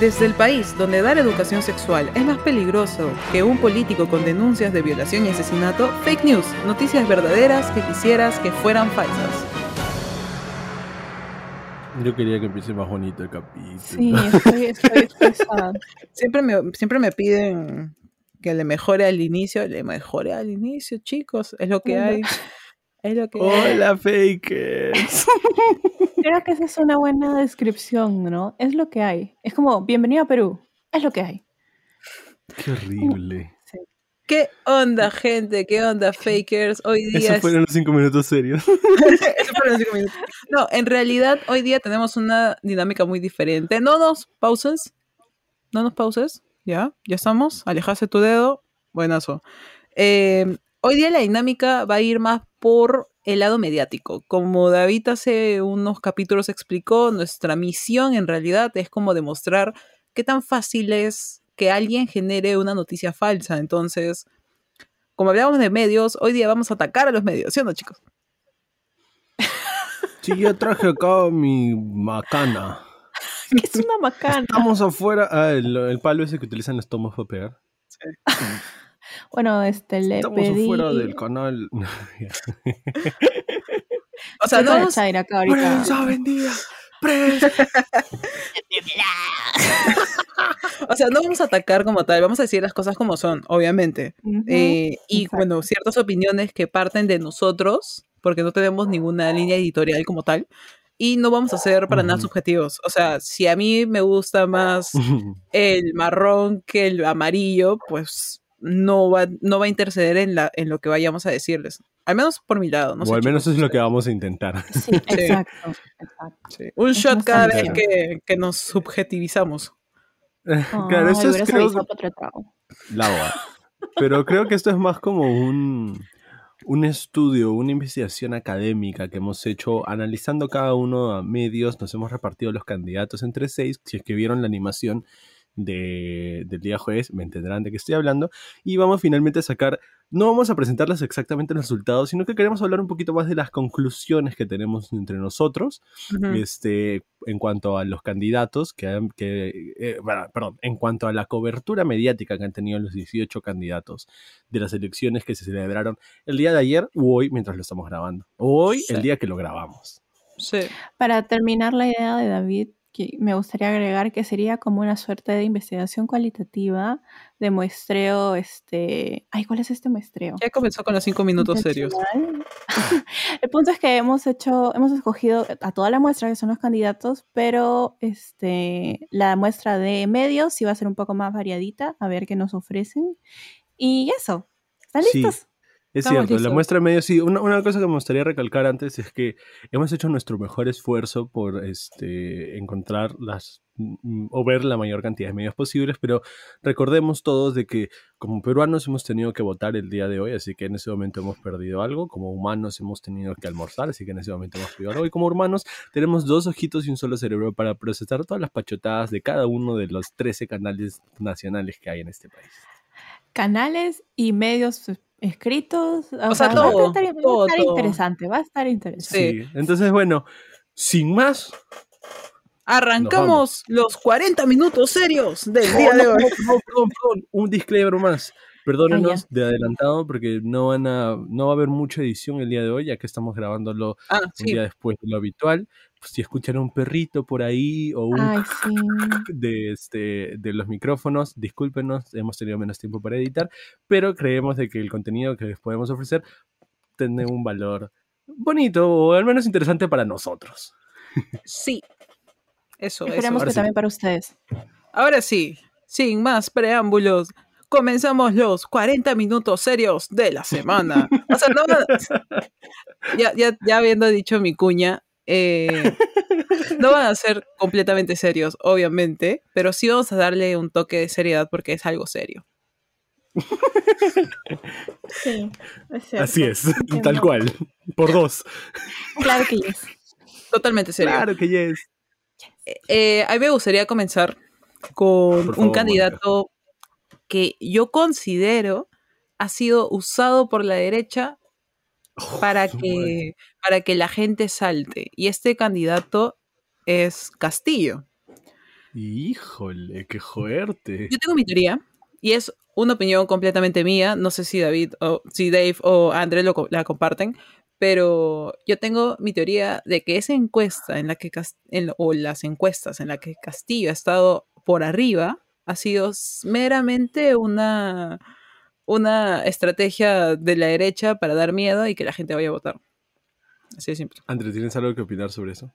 Desde el país donde dar educación sexual es más peligroso que un político con denuncias de violación y asesinato, fake news, noticias verdaderas que quisieras que fueran falsas. Yo quería que empiece más bonito el capítulo. Sí, estoy, estoy estresada. Siempre me, siempre me piden que le mejore al inicio, le mejore al inicio, chicos, es lo que hay. Es lo que hay. Hola, fakers. Creo que esa es una buena descripción, ¿no? Es lo que hay. Es como, bienvenido a Perú. Es lo que hay. Qué horrible. ¿Qué onda, gente? ¿Qué onda, fakers? Hoy día Esos es- fueron los cinco minutos serios. Eso fueron los cinco minutos. No, en realidad hoy día tenemos una dinámica muy diferente. No nos pauses. No nos pauses. Ya, ya estamos. Alejaste tu dedo. Buenazo. Eh, hoy día la dinámica va a ir más por el lado mediático. Como David hace unos capítulos explicó, nuestra misión en realidad es como demostrar qué tan fácil es que alguien genere una noticia falsa. Entonces, como hablábamos de medios, hoy día vamos a atacar a los medios, ¿sí o no, chicos? Sí, yo traje acá mi macana. Que es una macana. Estamos afuera. Ah, el, el palo ese que utilizan los tomos para pegar. Bueno, este, le Estamos pedí... afuera del canal. O sea, no Chaira acá ahorita. ¡Prensa vendida! ¡Prensa! O sea, no vamos a atacar como tal, vamos a decir las cosas como son, obviamente. Ujú. Eh, y exacto. bueno, ciertas opiniones que parten de nosotros, porque no tenemos ninguna línea editorial como tal, y no vamos a ser para nada subjetivos. O sea, si a mí me gusta más el marrón que el amarillo, pues no va, no va a interceder en, la, en lo que vayamos a decirles. Al menos por mi lado, no o sé, al menos chicos. es lo que vamos a intentar. Sí, exacto, exacto. Sí. Un shot cada tan vez que, que nos subjetivizamos. claro, eso es creo la boa. Pero creo que esto es más como un, un estudio, una investigación académica que hemos hecho analizando cada uno a medios. Nos hemos repartido los candidatos entre seis. Si es que vieron la animación de, del día jueves, me entenderán de qué estoy hablando. Y vamos finalmente a sacar, no vamos a presentarles exactamente los resultados, sino que queremos hablar un poquito más de las conclusiones que tenemos entre nosotros este, en cuanto a los candidatos, que, han- que eh, bueno, perdón, en cuanto a la cobertura mediática que han tenido los 18 candidatos de las elecciones que se celebraron el día de ayer o hoy mientras lo estamos grabando. Hoy, Sí. el día que lo grabamos. Sí. Para terminar la idea de David, que me gustaría agregar que sería como una suerte de investigación cualitativa de muestreo, este... Ay, ¿cuál es este muestreo? Ya comenzó con los cinco minutos serios. El punto es que hemos hecho, hemos escogido a toda la muestra que son los candidatos, pero este, la muestra de medios sí va a ser un poco más variadita, a ver qué nos ofrecen. Y eso, ¿están Sí. Es Estamos cierto, la muestra de medio, sí. Una, una cosa que me gustaría recalcar antes es que hemos hecho nuestro mejor esfuerzo por este, encontrar las mm, o ver la mayor cantidad de medios posibles, pero recordemos todos de que como peruanos hemos tenido que votar el día de hoy, así que en ese momento hemos perdido algo, como humanos hemos tenido que almorzar, así que en ese momento hemos perdido algo, y como humanos tenemos dos ojitos y un solo cerebro para procesar todas las pachotadas de cada uno de los 13 canales nacionales que hay en este país. Canales y medios escritos. O, sea, va a todo, estar, va a todo, estar todo. interesante, va a estar interesante. Sí. Sí, entonces bueno, sin más, Arrancamos los 40 minutos serios del Oh, día no, de hoy. no, perdón, perdón, perdón. Un disclaimer más. Perdónenos Ah, de adelantado porque no van a, no va a haber mucha edición el día de hoy, ya que estamos grabándolo Ah, un sí. día después de lo habitual. Pues, si escuchan un perrito por ahí o un Ay, sí. de este de los micrófonos, discúlpenos, hemos tenido menos tiempo para editar, pero creemos de que el contenido que les podemos ofrecer tiene un valor bonito o al menos interesante para nosotros. Sí. Eso, eso. Esperemos ahora que sí. también para ustedes. Ahora sí, sin más preámbulos, comenzamos los 40 minutos serios de la semana. O sea, no, ya, ya, ya habiendo dicho mi cuña, eh, no van a ser completamente serios, obviamente, pero sí vamos a darle un toque de seriedad porque es algo serio. Sí, es Así es, Entiendo. tal cual, por dos. Claro que yes. Totalmente serio. Claro que yes. Eh, a mí me gustaría comenzar con un candidato que yo considero ha sido usado por la derecha para que, para que la gente salte. Y este candidato es Castillo. Híjole, qué fuerte. Yo tengo mi teoría y es una opinión completamente mía. No sé si David o si Dave o André lo, la comparten, pero yo tengo mi teoría de que esa encuesta en la que en, o las encuestas en la que Castillo ha estado por arriba ha sido meramente una una estrategia de la derecha para dar miedo y que la gente vaya a votar. Así de simple. André, ¿tienes algo que opinar sobre eso?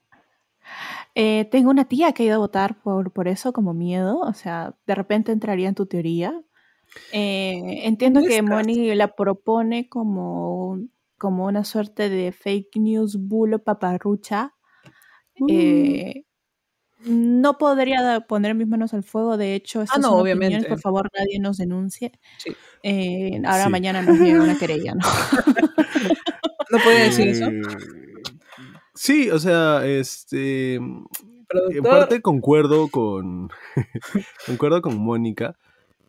Eh, tengo una tía que ha ido a votar por, por eso como miedo, o sea, de repente entraría en tu teoría. Eh, entiendo que Moni la propone como, como una suerte de fake news bulo paparrucha. Uh. Eh, no podría poner mis manos al fuego, de hecho, ah, no, obviamente. por favor, nadie nos denuncie. ahora mañana nos llega una querella, ¿no? ¿No puede decir eso? Sí, o sea, este. En parte concuerdo con. concuerdo con Mónica.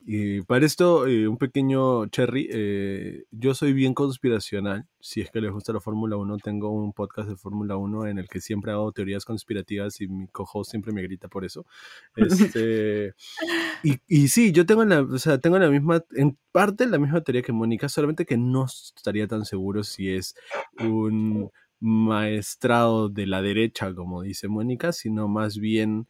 Y para esto, eh, un pequeño cherry. Eh, yo soy bien conspiracional. Si es que les gusta la Fórmula 1, tengo un podcast de Fórmula 1 en el que siempre hago teorías conspirativas y mi cojo siempre me grita por eso. Este, y, y, sí, yo tengo la, o sea, tengo la misma, en parte la misma teoría que Mónica, solamente que no estaría tan seguro si es un maestrado de la derecha, como dice Mónica, sino más bien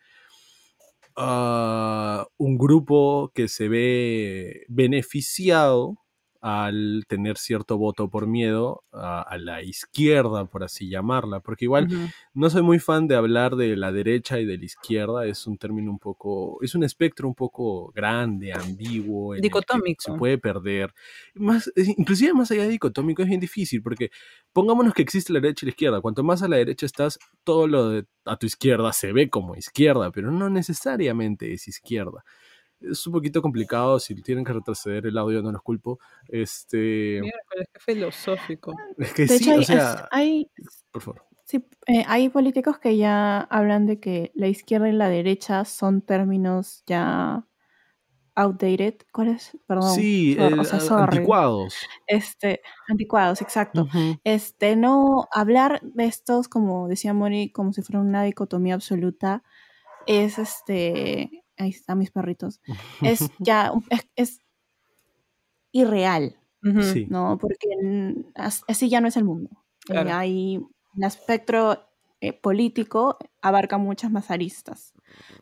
ah, un grupo que se ve beneficiado al tener cierto voto por miedo a, la izquierda, por así llamarla, porque igual no soy muy fan de hablar de la derecha y de la izquierda, es un término un poco, es un espectro un poco grande, ambiguo, dicotómico. se puede perder. Más, inclusive más allá de dicotómico es bien difícil, porque pongámonos que existe la derecha y la izquierda, cuanto más a la derecha estás, todo lo de a tu izquierda se ve como izquierda, pero no necesariamente es izquierda es un poquito complicado. Si tienen que retroceder el audio, no los culpo. Este. es que filosófico. Es que sí, o sea. Hay, por favor. Sí, eh, hay políticos que ya hablan de que la izquierda y la derecha son términos ya outdated. ¿Cuál es? Perdón. Sí, anticuados. Este, anticuados, exacto. Este, no hablar de estos, como decía Mori, como si fuera una dicotomía absoluta, es este ahí están mis perritos, es ya, es, irreal, ¿no? Porque así ya no es el mundo. Eh, hay un espectro eh, político abarca muchas más aristas,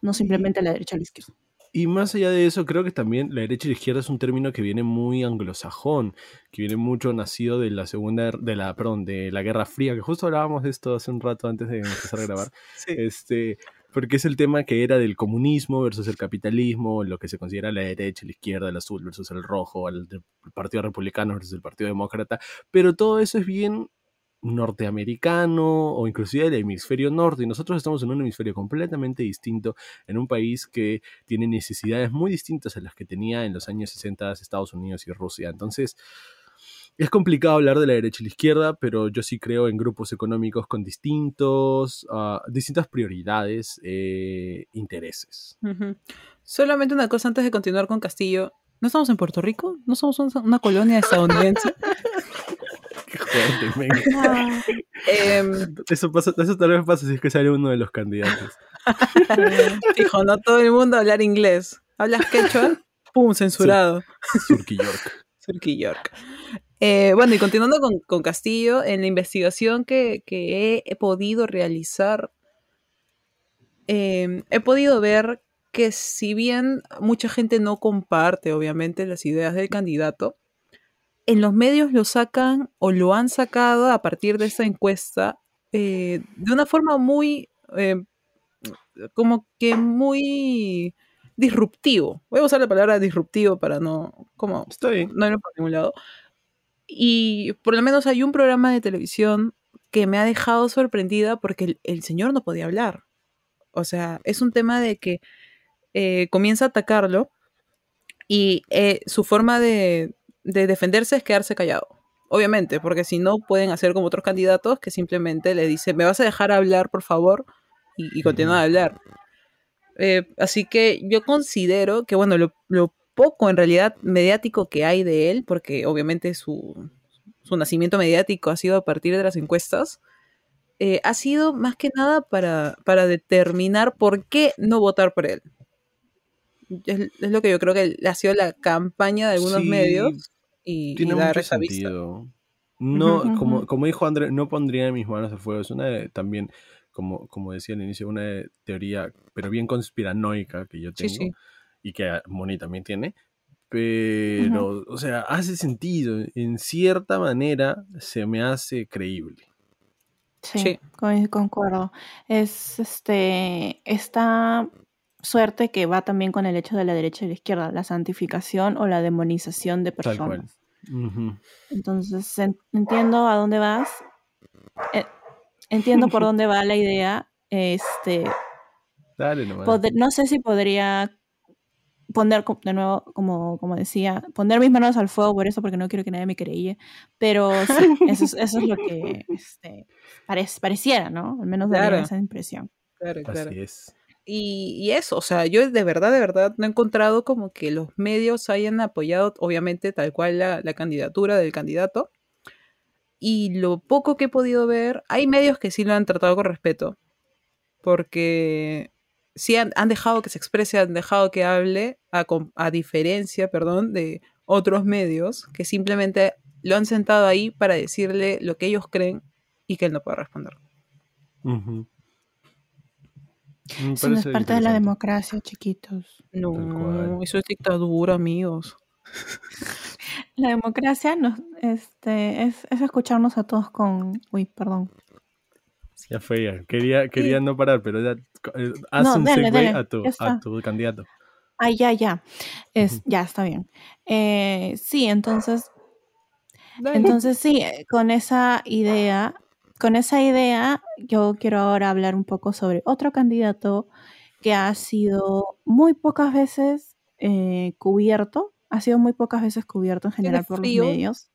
no simplemente la derecha o la izquierda. Y más allá de eso, creo que también la derecha y la izquierda es un término que viene muy anglosajón, que viene mucho nacido de la segunda, de la, perdón, de la Guerra Fría, que justo hablábamos de esto hace un rato antes de empezar a grabar. Este, porque es el tema que era del comunismo versus el capitalismo, lo que se considera la derecha, la izquierda, el azul versus el rojo, el, Partido Republicano versus el Partido Demócrata, pero todo eso es bien norteamericano o inclusive del hemisferio norte y nosotros estamos en un hemisferio completamente distinto en un país que tiene necesidades muy distintas a las que tenía en los años 60 Estados Unidos y Rusia. Entonces, es complicado hablar de la derecha y la izquierda, pero yo sí creo en grupos económicos con distintos, ah, distintas prioridades, e intereses. Solamente una cosa antes de continuar con Castillo. ¿No estamos en Puerto Rico? ¿No somos una, colonia estadounidense? Qué fuerte, ah, em, eso, pasa, eso tal vez pasa si es que sale uno de los candidatos. Hijo, no todo el mundo hablar inglés. ¿Hablas quechua? ¡Pum! Censurado. Surky York. Surky York. Eh, bueno, y continuando con, Castillo, en la investigación que, he, podido realizar, em, he podido ver que si bien mucha gente no comparte, obviamente, las ideas del candidato, en los medios lo sacan o lo han sacado a partir de esta encuesta eh, de una forma muy, em, como que muy disruptivo. Voy a usar la palabra disruptivo para no, como, no irme por ningún lado. Y por lo menos hay un programa de televisión que me ha dejado sorprendida porque el, señor no podía hablar. O sea, es un tema de que eh, comienza a atacarlo y eh, su forma de, defenderse es quedarse callado. Obviamente, porque si no pueden hacer como otros candidatos que simplemente le dicen, me vas a dejar hablar, por favor, y, y continúa a hablar. Eh, así que yo considero que, bueno, lo, lo poco en realidad mediático que hay de él, porque obviamente su, nacimiento mediático ha sido a partir de las encuestas, eh, ha sido más que nada para, para determinar por qué no votar por él. Es, es lo que yo creo que ha sido la campaña de algunos Sí, medios y, Tiene y dar mucho esa vista. sentido. No, como, como dijo André, no pondría mis manos al fuego. Es una de- también, como, como decía al inicio, una de- teoría, pero bien conspiranoica que yo Sí, tengo sí. Y que Moni también tiene. Pero, o sea, hace sentido. En cierta manera se me hace creíble. Sí, Sí. con- concuerdo. Es este esta suerte que va también con el hecho de la derecha y la izquierda, la santificación o la demonización de Tal cual. personas. Entonces en- entiendo a dónde vas, eh, entiendo por dónde va la idea. Este, Dale nomás. no sé si podría poner de nuevo, como, como decía, poner mis manos al fuego por eso, porque no quiero que nadie me creía. Pero sí, eso es, eso es lo que este, parec- pareciera, ¿no? Al menos Claro. esa impresión. Claro, claro. Así es. Y, y eso, o sea, yo de verdad, de verdad no he encontrado como que los medios hayan apoyado, obviamente, tal cual la, la candidatura del candidato. Y lo poco que he podido ver, hay medios que sí lo han tratado con respeto, porque sí han, han dejado que se exprese, han dejado que hable, a, a diferencia, perdón, de otros medios que simplemente lo han sentado ahí para decirle lo que ellos creen y que él no puede responder. Ujú. Me Eso no es parte de la democracia, chiquitos. No, eso es dictadura, amigos. La democracia nos, este, es, es escucharnos a todos con... Uy, perdón. Ya fue, ya. Quería, quería no parar, pero ya, eh, haz No, un dale, segue dale, a, tu, a tu candidato. Ah, ya, ya. Es, ya, está bien. Eh, sí, entonces, entonces sí, eh, con esa idea, con esa idea, yo quiero ahora hablar un poco sobre otro candidato que ha sido muy pocas veces eh, cubierto, ha sido muy pocas veces cubierto en general por los medios.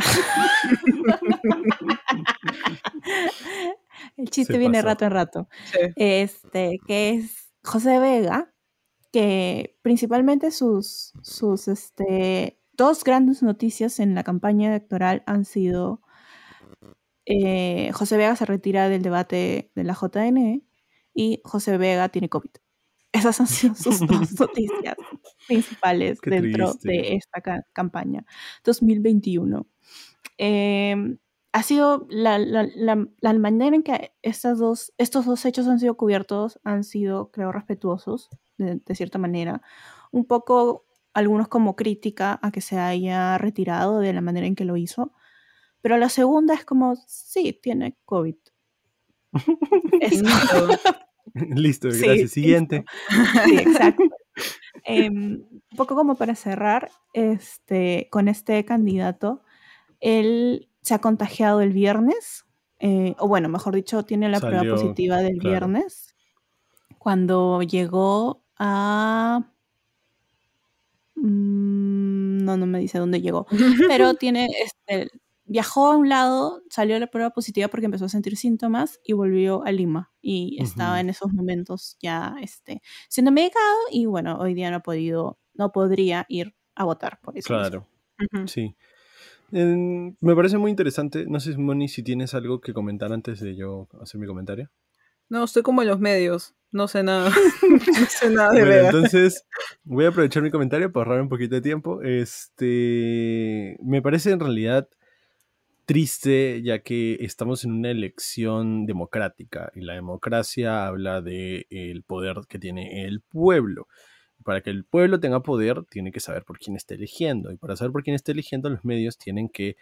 El chiste Se viene pasó. rato en rato. Sí. este, que es José Vega, que principalmente sus, sus este, dos grandes noticias en la campaña electoral han sido eh, José Vega se retira del debate de la JN y José Vega tiene COVID. Esas han sido sus dos noticias principales Qué dentro triste. de esta ca- campaña 2021. Eh, ha sido la, la- la- la manera en que estas dos, estos dos hechos han sido cubiertos, han sido, creo, respetuosos, de, de cierta manera. Un poco, algunos como crítica a que se haya retirado de la manera en que lo hizo. Pero la segunda es como, sí, tiene COVID. Eso. Listo, Sí, gracias. Siguiente. Sí, exacto. Em, un poco como para cerrar este, con este candidato, él se ha contagiado el viernes, eh, o bueno, mejor dicho, tiene la prueba positiva del claro. viernes, cuando llegó a... Mm, no, no me dice dónde llegó, pero tiene, este, viajó a un lado, salió la prueba positiva porque empezó a sentir síntomas y volvió a Lima y estaba en esos momentos ya este, siendo medicado y bueno, hoy día no ha podido, no podría ir a votar por eso. Claro, sí. Me parece muy interesante. No sé, Moni, si tienes algo que comentar antes de yo hacer mi comentario. No, estoy como en los medios. No sé nada. no sé nada de Bueno, entonces voy a aprovechar mi comentario para ahorrar un poquito de tiempo. Este, me parece en realidad triste ya que estamos en una elección democrática y la democracia habla de el poder que tiene el pueblo. Para que el pueblo tenga poder, tiene que saber por quién está eligiendo. Y para saber por quién está eligiendo, los medios tienen que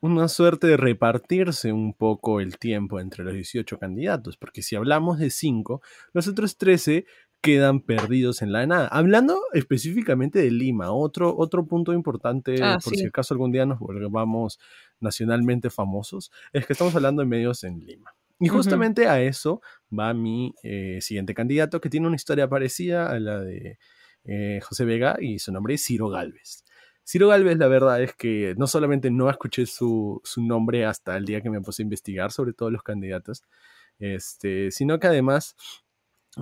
una suerte de repartirse un poco el tiempo entre los 18 candidatos. Porque si hablamos de 5, los otros 13 quedan perdidos en la nada. Hablando específicamente de Lima, otro, otro punto importante, Ah, por sí. si acaso algún día nos volvamos nacionalmente famosos, es que estamos hablando de medios en Lima. Y justamente a eso va mi eh, siguiente candidato, que tiene una historia parecida a la de eh, José Vega y su nombre es Ciro Galvez. Ciro Galvez, la verdad es que no solamente no escuché su, su nombre hasta el día que me puse a investigar sobre todos los candidatos, este, sino que además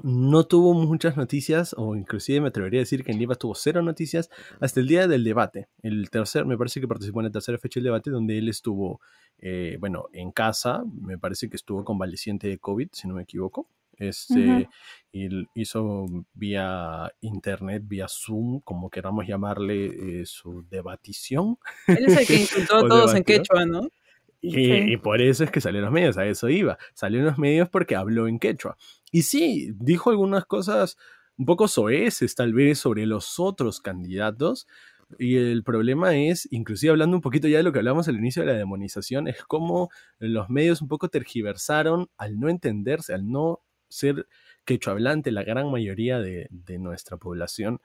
no tuvo muchas noticias, o inclusive me atrevería a decir que en Lima tuvo cero noticias hasta el día del debate. El tercer, me parece que participó en la tercera fecha del debate, donde él estuvo, eh, bueno, en casa, me parece que estuvo convaleciente de COVID, si no me equivoco. Este, y hizo vía internet, vía Zoom, como queramos llamarle, eh, su debatición. Él es el que insultó a todos en quechua, ¿no? Y, por eso es que salió en los medios, a eso iba. Salió en los medios porque habló en quechua. Y sí, dijo algunas cosas un poco soeces tal vez sobre los otros candidatos. Y el problema es, inclusive hablando un poquito ya de lo que hablamos al inicio de la demonización, es cómo los medios un poco tergiversaron al no entenderse, al no ser quechua hablante la gran mayoría de nuestra población.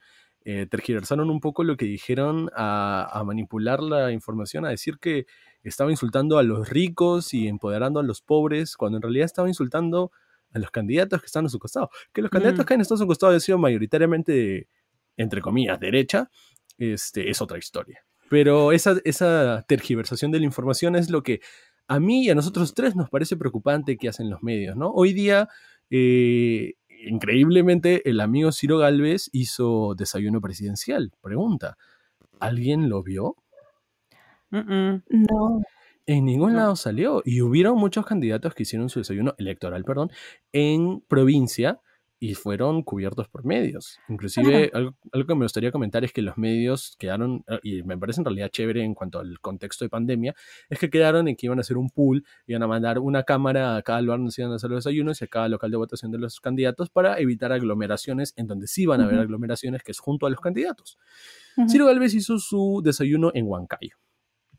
Eh, tergiversaron un poco lo que dijeron a, a manipular la información, a decir que estaba insultando a los ricos y empoderando a los pobres, cuando en realidad estaba insultando a los candidatos que están a su costado. Que los candidatos Mm. que han estado a su costado han sido mayoritariamente, entre comillas, derecha, este, es otra historia. Pero esa, esa tergiversación de la información es lo que a mí y a nosotros tres nos parece preocupante que hacen los medios, ¿no? Hoy día, eh, increíblemente, el amigo Ciro Galvez hizo desayuno presidencial. Pregunta, ¿alguien lo vio? Mm, mm. No. En ningún No. lado salió. Y hubieron muchos candidatos que hicieron su desayuno electoral, perdón, en provincia y fueron cubiertos por medios. Inclusive, algo, algo que me gustaría comentar es que los medios quedaron, eh, y me parece en realidad chévere en cuanto al contexto de pandemia, es que quedaron en que iban a hacer un pool, iban a mandar una cámara a cada lugar donde se iban a hacer los desayunos y a cada local de votación de los candidatos para evitar aglomeraciones en donde sí van a haber aglomeraciones, que es junto a los candidatos. Ciro Galvez hizo su desayuno en Huancayo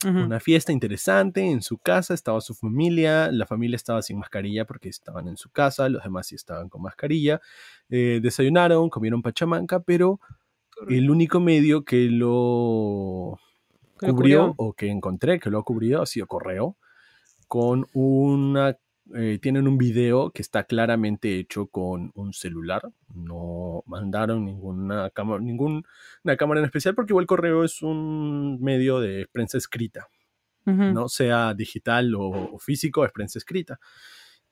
Una fiesta interesante en su casa, estaba su familia, la familia estaba sin mascarilla porque estaban en su casa, los demás sí estaban con mascarilla, eh, desayunaron, comieron pachamanca, pero el único medio que lo ¿Que lo cubrió cubrió? o que encontré que lo ha cubrido ha sido Correo, con una... eh, tienen un video que está claramente hecho con un celular, no mandaron ninguna cámara, ninguna cámara en especial porque igual Correo es un medio de prensa escrita. ¿no? Sea digital o, o físico, es prensa escrita.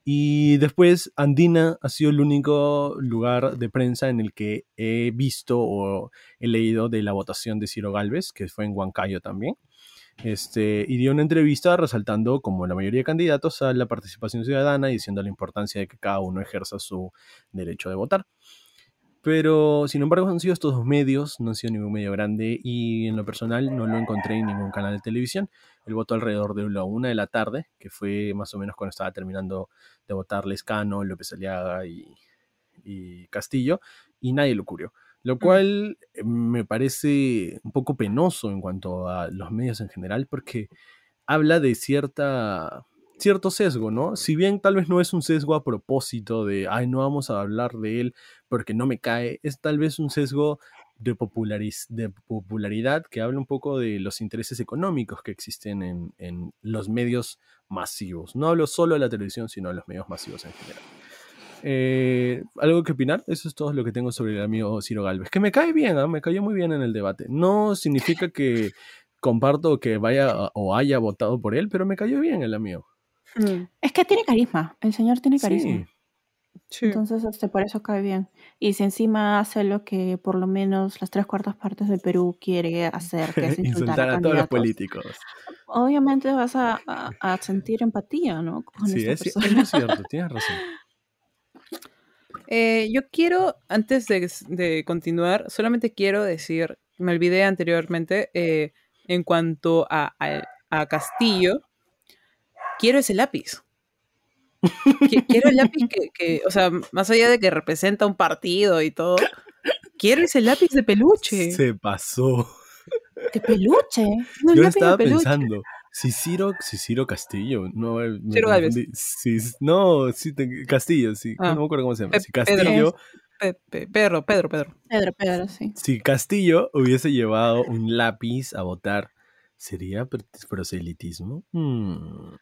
Y después Andina ha sido el único lugar de prensa en el que he visto o he leído de la votación de Ciro Galvez, que fue en Huancayo también. Este, y dio una entrevista resaltando, como la mayoría de candidatos, a la participación ciudadana y diciendo la importancia de que cada uno ejerza su derecho de votar. Pero, sin embargo, han sido estos dos medios, no han sido ningún medio grande y en lo personal no lo encontré en ningún canal de televisión. El voto alrededor de la una de la tarde, que fue más o menos cuando estaba terminando de votar Lescano, López Aliaga y, Castillo, y nadie lo cubrió. Lo cual eh, me parece un poco penoso en cuanto a los medios en general, porque habla de cierta cierto sesgo, ¿no? Si bien tal vez no es un sesgo a propósito de, ay, no vamos a hablar de él porque no me cae, es tal vez un sesgo de, populariz- de popularidad que habla un poco de los intereses económicos que existen en, en los medios masivos. No hablo solo de la televisión, sino de los medios masivos en general. Eh, ¿Algo que opinar? Eso es todo lo que tengo sobre el amigo Ciro Galvez. Que me cae bien, ¿ah? me cayó muy bien en el debate. No significa que comparto que vaya o haya votado por él, pero me cayó bien el amigo. Mm, Es que tiene carisma. El señor tiene carisma. Sí. Entonces, este, por eso cae bien. Y si encima hace lo que por lo menos las tres cuartas partes de Perú quiere hacer, que es insultar, Insultar a, a todos los políticos. obviamente vas a, a- a sentir empatía, ¿no? Con Sí, es, es cierto, tienes razón. Eh, yo quiero, antes de, de continuar, solamente quiero decir, me olvidé anteriormente, eh, en cuanto a, a- a Castillo, quiero ese lápiz. Qui- quiero el lápiz que, que, o sea, más allá de que representa un partido y todo, quiero ese lápiz de peluche. Se pasó. ¡Qué peluche! No, el Yo lápiz de estaba peluche. pensando, si Ciro, si Ciro Castillo, no, eh, Ciro. Si- no, Castillo, sí, Ah. no me acuerdo cómo se llama. Pe- Si Pedro. Castillo, Pe- pe- Pedro, Pedro, Pedro. Pedro, Pedro, sí. si Castillo hubiese llevado un lápiz a votar, ¿sería pr- proselitismo? Hmm.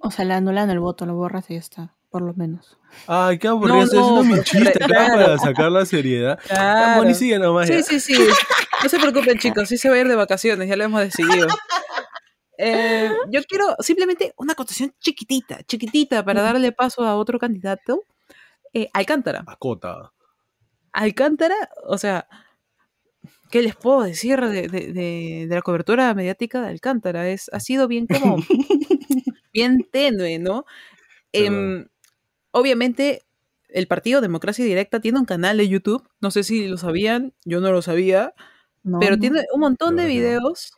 O sea, le anulan el voto, lo borras y ya está, por lo menos. Ay, qué aburrido, No, estoy haciendo no, mi chiste claro. para sacar la seriedad. Claro. Moni, sigue nomás. Sí, sí, sí. No se preocupen, chicos. Sí se va a ir de vacaciones, ya lo hemos decidido. Eh, yo quiero simplemente una acotación chiquitita, chiquitita, para darle paso a otro candidato. Eh, Alcántara. Acota. Alcántara, o sea, ¿qué les puedo decir de, de- de- de la cobertura mediática de Alcántara? Es, ha sido bien como, bien tenue, ¿no? Em, obviamente, el partido Democracia Directa tiene un canal de YouTube. No sé si lo sabían, yo no lo sabía. No, pero no. tiene un montón de videos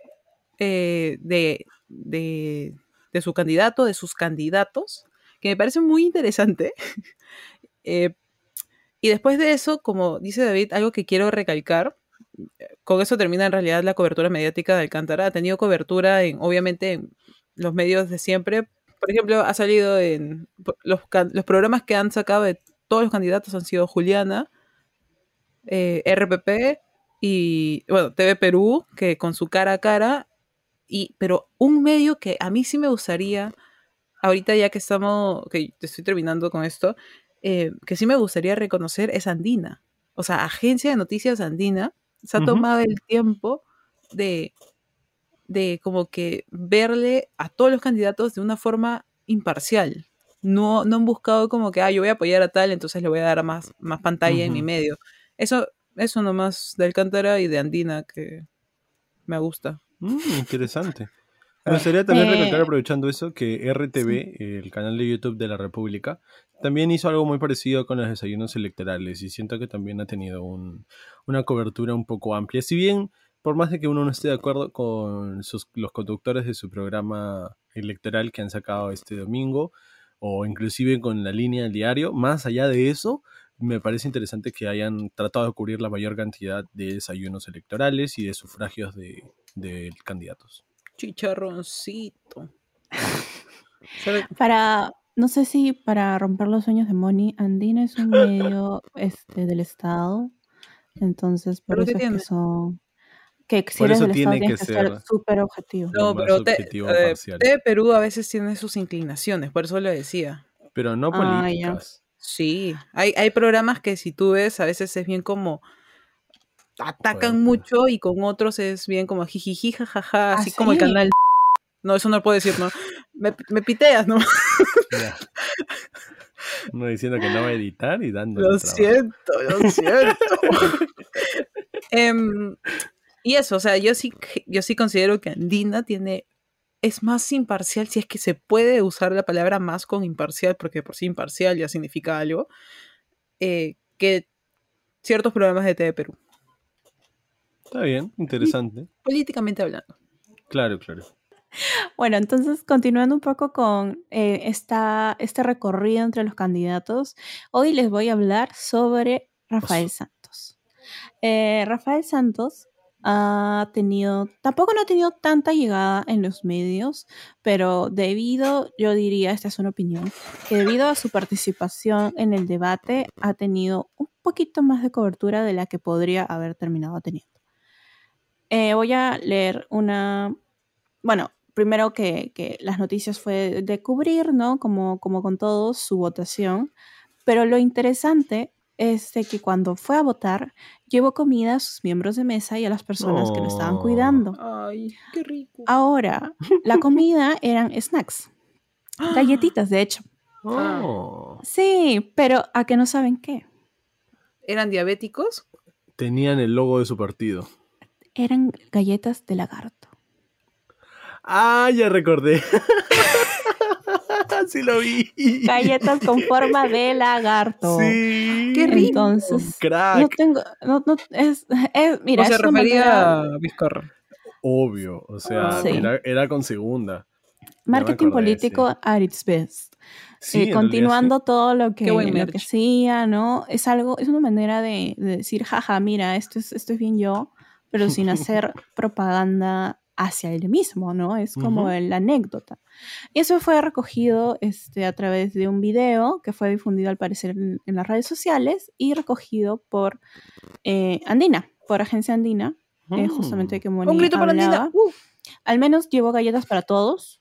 eh, de, de, de su candidato, de sus candidatos, que me parece muy interesante. Eh, y después de eso, como dice David, algo que quiero recalcar, con eso termina en realidad la cobertura mediática de Alcántara. Ha tenido cobertura en, obviamente, en los medios de siempre. Por ejemplo, ha salido en los, los programas que han sacado de todos los candidatos han sido Juliana, eh, RPP y, bueno, TV Perú, que con su cara a cara. Y, pero un medio que a mí sí me gustaría, ahorita ya que estamos, que estoy terminando con esto, eh, que sí me gustaría reconocer es Andina. O sea, Agencia de Noticias Andina se ha tomado el tiempo de, de como que verle a todos los candidatos de una forma imparcial. No, no han buscado como que, ah, yo voy a apoyar a tal, entonces le voy a dar más, más pantalla en mi medio. Eso, eso nomás de Alcántara y de Andina que me gusta. Mm, interesante. Me gustaría también Eh, recalcar, aprovechando eso, que RTV, el canal de YouTube de la República, también hizo algo muy parecido con los desayunos electorales y siento que también ha tenido un- una cobertura un poco amplia. Si bien, por más de que uno no esté de acuerdo con sus- los conductores de su programa electoral que han sacado este domingo, o inclusive con la línea del diario, más allá de eso, me parece interesante que hayan tratado de cubrir la mayor cantidad de desayunos electorales y de sufragios de, de candidatos. Chicharroncito. Para, no sé si para romper los sueños de Moni, Andina es un medio este, del Estado. Entonces, por ¿Pero eso qué es tiene? que son. Que si eres eso del Estado tiene tienes que que ser súper objetivo. No, pero te- objetivo eh, Perú a veces tiene sus inclinaciones, por eso lo decía. Pero no Ah, políticas. Sí, hay, hay programas que si tú ves, a veces es bien como atacan mucho y con otros es bien como jijiji, jajaja, ¿Ah, así como el canal. No, eso no lo puedo decir, ¿no? Me, me piteas, ¿no? Ya. Uno diciendo que no va a editar y dando. Lo siento, lo siento. Em, y eso, o sea, yo sí, yo sí considero que Andina tiene, es más imparcial, si es que se puede usar la palabra más con imparcial, porque por sí imparcial ya significa algo, eh, que ciertos programas de TV Perú, Está bien, interesante. políticamente hablando. Claro, claro. Bueno, entonces continuando un poco con eh, esta, este recorrido entre los candidatos, hoy les voy a hablar sobre Rafael Santos. Eh, Rafael Santos ha tenido, tampoco no ha tenido tanta llegada en los medios, pero debido, yo diría, esta es una opinión, que debido a su participación en el debate ha tenido un poquito más de cobertura de la que podría haber terminado teniendo. Eh, voy a leer una, bueno, primero que, que las noticias fue de cubrir, ¿no? Como, como con todos, su votación. Pero lo interesante es de que cuando fue a votar, llevó comida a sus miembros de mesa y a las personas que lo estaban No. cuidando. Ay, qué rico. Ahora, la comida eran snacks, galletitas, de hecho. Oh. Sí, pero a que no saben qué. ¿Eran diabéticos? Tenían el logo de su partido. Eran galletas de lagarto. Ah, ya recordé. sí lo vi. Galletas con forma de lagarto. Sí. Qué rico. Entonces, Crack. no tengo, no, no, es, es- mira, o se refería manera- a Vizcarra. Obvio. O sea, Sí. era, era con segunda. Marketing acordé, político sí. at its best. Sí, Eh, realidad continuando todo lo que, lo que hacía, ¿no? Es algo, es una manera de, de decir, jaja, mira, esto es, esto es bien yo, pero sin hacer propaganda hacia él mismo, ¿no? Es como Ujú. la anécdota. Y eso fue recogido este, a través de un video que fue difundido al parecer en, en las redes sociales y recogido por eh, Andina, por Agencia Andina, sí. eh, justamente que Moni Un grito para hablaba. Andina. Uh. Al menos llevó galletas para todos.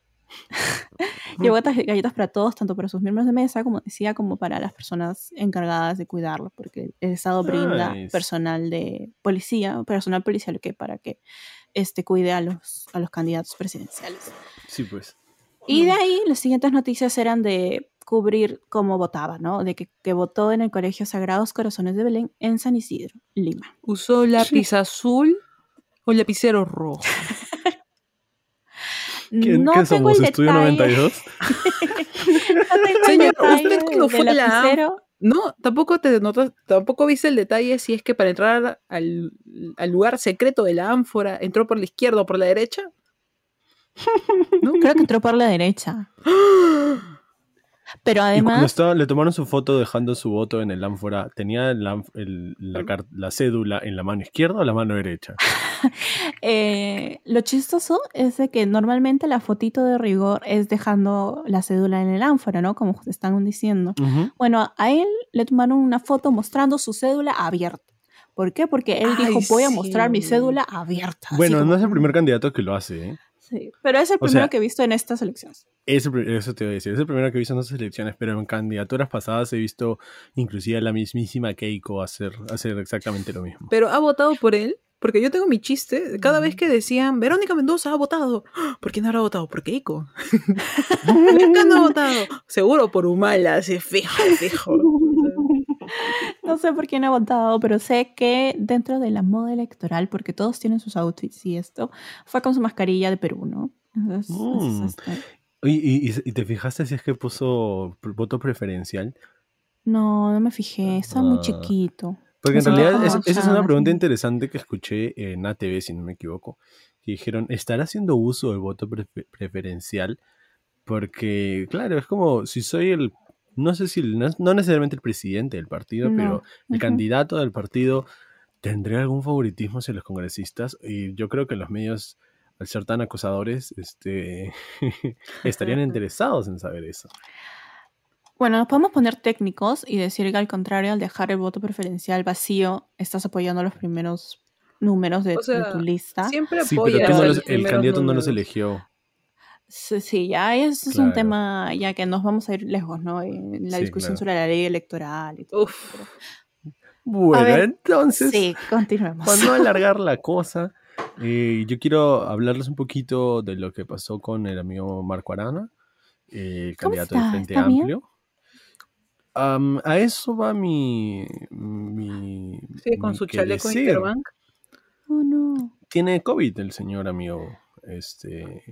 llevó galletas- galletas para todos, tanto para sus miembros de mesa, como decía, como para las personas encargadas de cuidarlos, porque el Estado brinda Nice. personal de policía, personal policial que para que este, cuide a los, a los candidatos presidenciales. Sí, pues. Y de ahí las siguientes noticias eran de cubrir cómo votaba, ¿no? De que, que votó en el Colegio Sagrados Corazones de Belén en San Isidro, Lima. ¿Usó lápiz azul o lapicero rojo? ¿Quién, no qué tengo somos? el ¿Estudio detalle. 92? No Señor, ¿usted cuando fue la-. No, tampoco te notas, tampoco viste el detalle si es que para entrar al, al lugar secreto de la ánfora entró por la izquierda o por la derecha. ¿No? Creo que entró por la derecha. Pero Y cuando además, estaba- le tomaron su foto dejando su voto en el ánfora, ¿tenía el el- la, car- la cédula en la mano izquierda o la mano derecha? eh, lo chistoso es de que normalmente la fotito de rigor es dejando la cédula en el ánfora, ¿no? Como están diciendo. Ujú. Bueno, a él le tomaron una foto mostrando su cédula abierta. ¿Por qué? Porque él Ay, dijo, voy a mostrar mi sí. cédula abierta. Bueno, como- no es el primer candidato que lo hace, ¿eh? Sí, pero es el O primero sea- que he visto en estas elecciones. Es el eso te voy a decir, es el primero que he visto en estas elecciones, pero en candidaturas pasadas he visto inclusive a la mismísima Keiko hacer, hacer exactamente lo mismo. Pero ha votado por él, porque yo tengo mi chiste. Cada vez que decían, Verónica Mendoza ha votado. ¿Por quién habrá votado? Por Keiko. ¿Por qué no ha votado? Seguro por Humala, sí, fijo, fijo. No sé por quién ha votado, pero sé que dentro de la moda electoral, porque todos tienen sus outfits y esto, fue con su mascarilla de Perú, ¿no? Entonces, Mm. es este- ¿Y, y, y- y te fijaste si es que puso voto preferencial? No, no me fijé, estaba muy Ah. chiquito. Porque en No realidad es- esa es una pregunta interesante que escuché en ATV, si no me equivoco, que dijeron, ¿estará haciendo uso del voto prefe- preferencial? Porque, claro, es como si soy el, no sé si, no, no necesariamente el presidente del partido, No, pero el candidato del partido, ¿tendré algún favoritismo hacia los congresistas? Y yo creo que los medios, al ser tan acosadores, este, estarían interesados en saber eso. Bueno, nos podemos poner técnicos y decir que al contrario, al dejar el voto preferencial vacío, estás apoyando los primeros números de, O sea, de tu lista. Siempre Sí, apoya. pero tú no los- el candidato no los eligió. Sí, sí, ya eso es Claro. un tema ya que nos vamos a ir lejos, ¿no? En la Sí, discusión claro. sobre la ley electoral y todo. Uf. Bueno, ver, entonces... Sí, continuemos. Para no alargar la cosa, eh, yo quiero hablarles un poquito de lo que pasó con el amigo Marco Arana, el ¿Cómo candidato del está? Frente ¿Está bien? Amplio. Am, a eso va mi. mi Sigue con mi su que chaleco decir. Interbank. Oh, no. Tiene COVID el señor amigo este,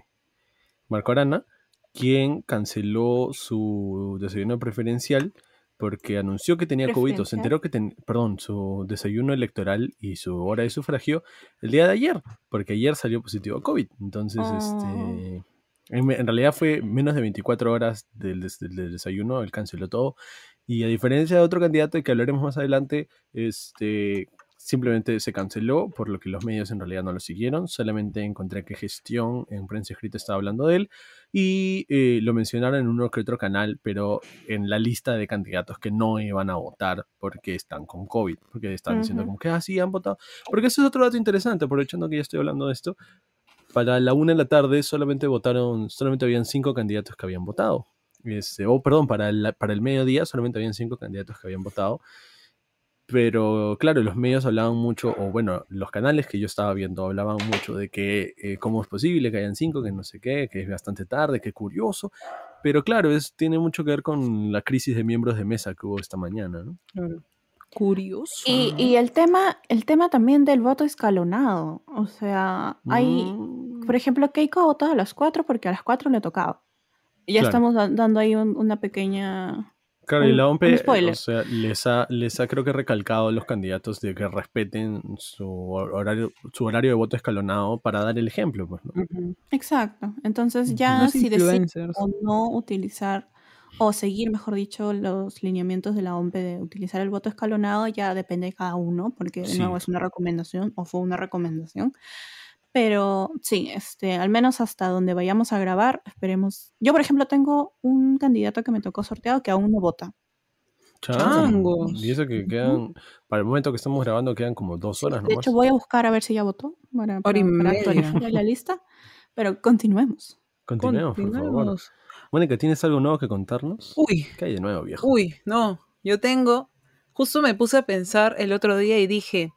Marco Arana, quien canceló su desayuno preferencial porque anunció que tenía COVID o se enteró que tenía, perdón, su desayuno electoral y su hora de sufragio el día de ayer, porque ayer salió positivo a COVID. Entonces, Oh. este, en, en realidad fue menos de 24 horas del, des- del desayuno, él canceló todo. Y a diferencia de otro candidato que hablaremos más adelante, este, simplemente se canceló, por lo que los medios en realidad no lo siguieron. Solamente encontré que gestión en prensa escrita estaba hablando de él y eh, lo mencionaron en uno que otro canal, pero en la lista de candidatos que no iban a votar porque están con COVID, porque están diciendo Ujú. como que, ah, sí, han votado. Porque eso es otro dato interesante, aprovechando que ya estoy hablando de esto. Para la una de la tarde solamente votaron, solamente habían cinco candidatos que habían votado. Este, oh, perdón, para el, para el mediodía solamente habían cinco candidatos que habían votado. Pero claro, los medios hablaban mucho, o bueno, los canales que yo estaba viendo hablaban mucho de que eh, cómo es posible que hayan cinco, que no sé qué, que es bastante tarde, que curioso. Pero claro, es, tiene mucho que ver con la crisis de miembros de mesa que hubo esta mañana, ¿no? Curioso. Y, y el tema, el tema también del voto escalonado. O sea, hay, Mm, por ejemplo, Keiko ha votado a las 4 porque a las 4 le tocaba. Ya Claro. estamos da- dando ahí un- una pequeña... Claro, y la OMP, spoiler. o sea, les ha, les ha creo que recalcado a los candidatos de que respeten su horario, su horario de voto escalonado para dar el ejemplo, pues, ¿no? Exacto. Entonces ya si deciden o no utilizar, o seguir, mejor dicho, los lineamientos de la OMP de utilizar el voto escalonado, ya depende de cada uno, porque de Sí. nuevo es una recomendación o fue una recomendación. Pero sí, este, al menos hasta donde vayamos a grabar, esperemos. Yo, por ejemplo, tengo un candidato que me tocó sorteado que aún no vota. Changos. Y eso que quedan, para el momento que estamos grabando, quedan como dos horas De nomás. hecho, voy a buscar a ver si ya votó para, para- para actualizar la lista. Pero continuemos. Continuemos, por favor. Continuemos. Mónica, ¿tienes algo nuevo que contarnos? Uy, ¿Qué hay de nuevo, viejo? uy, no. Yo tengo. Justo me puse a pensar el otro día y dije: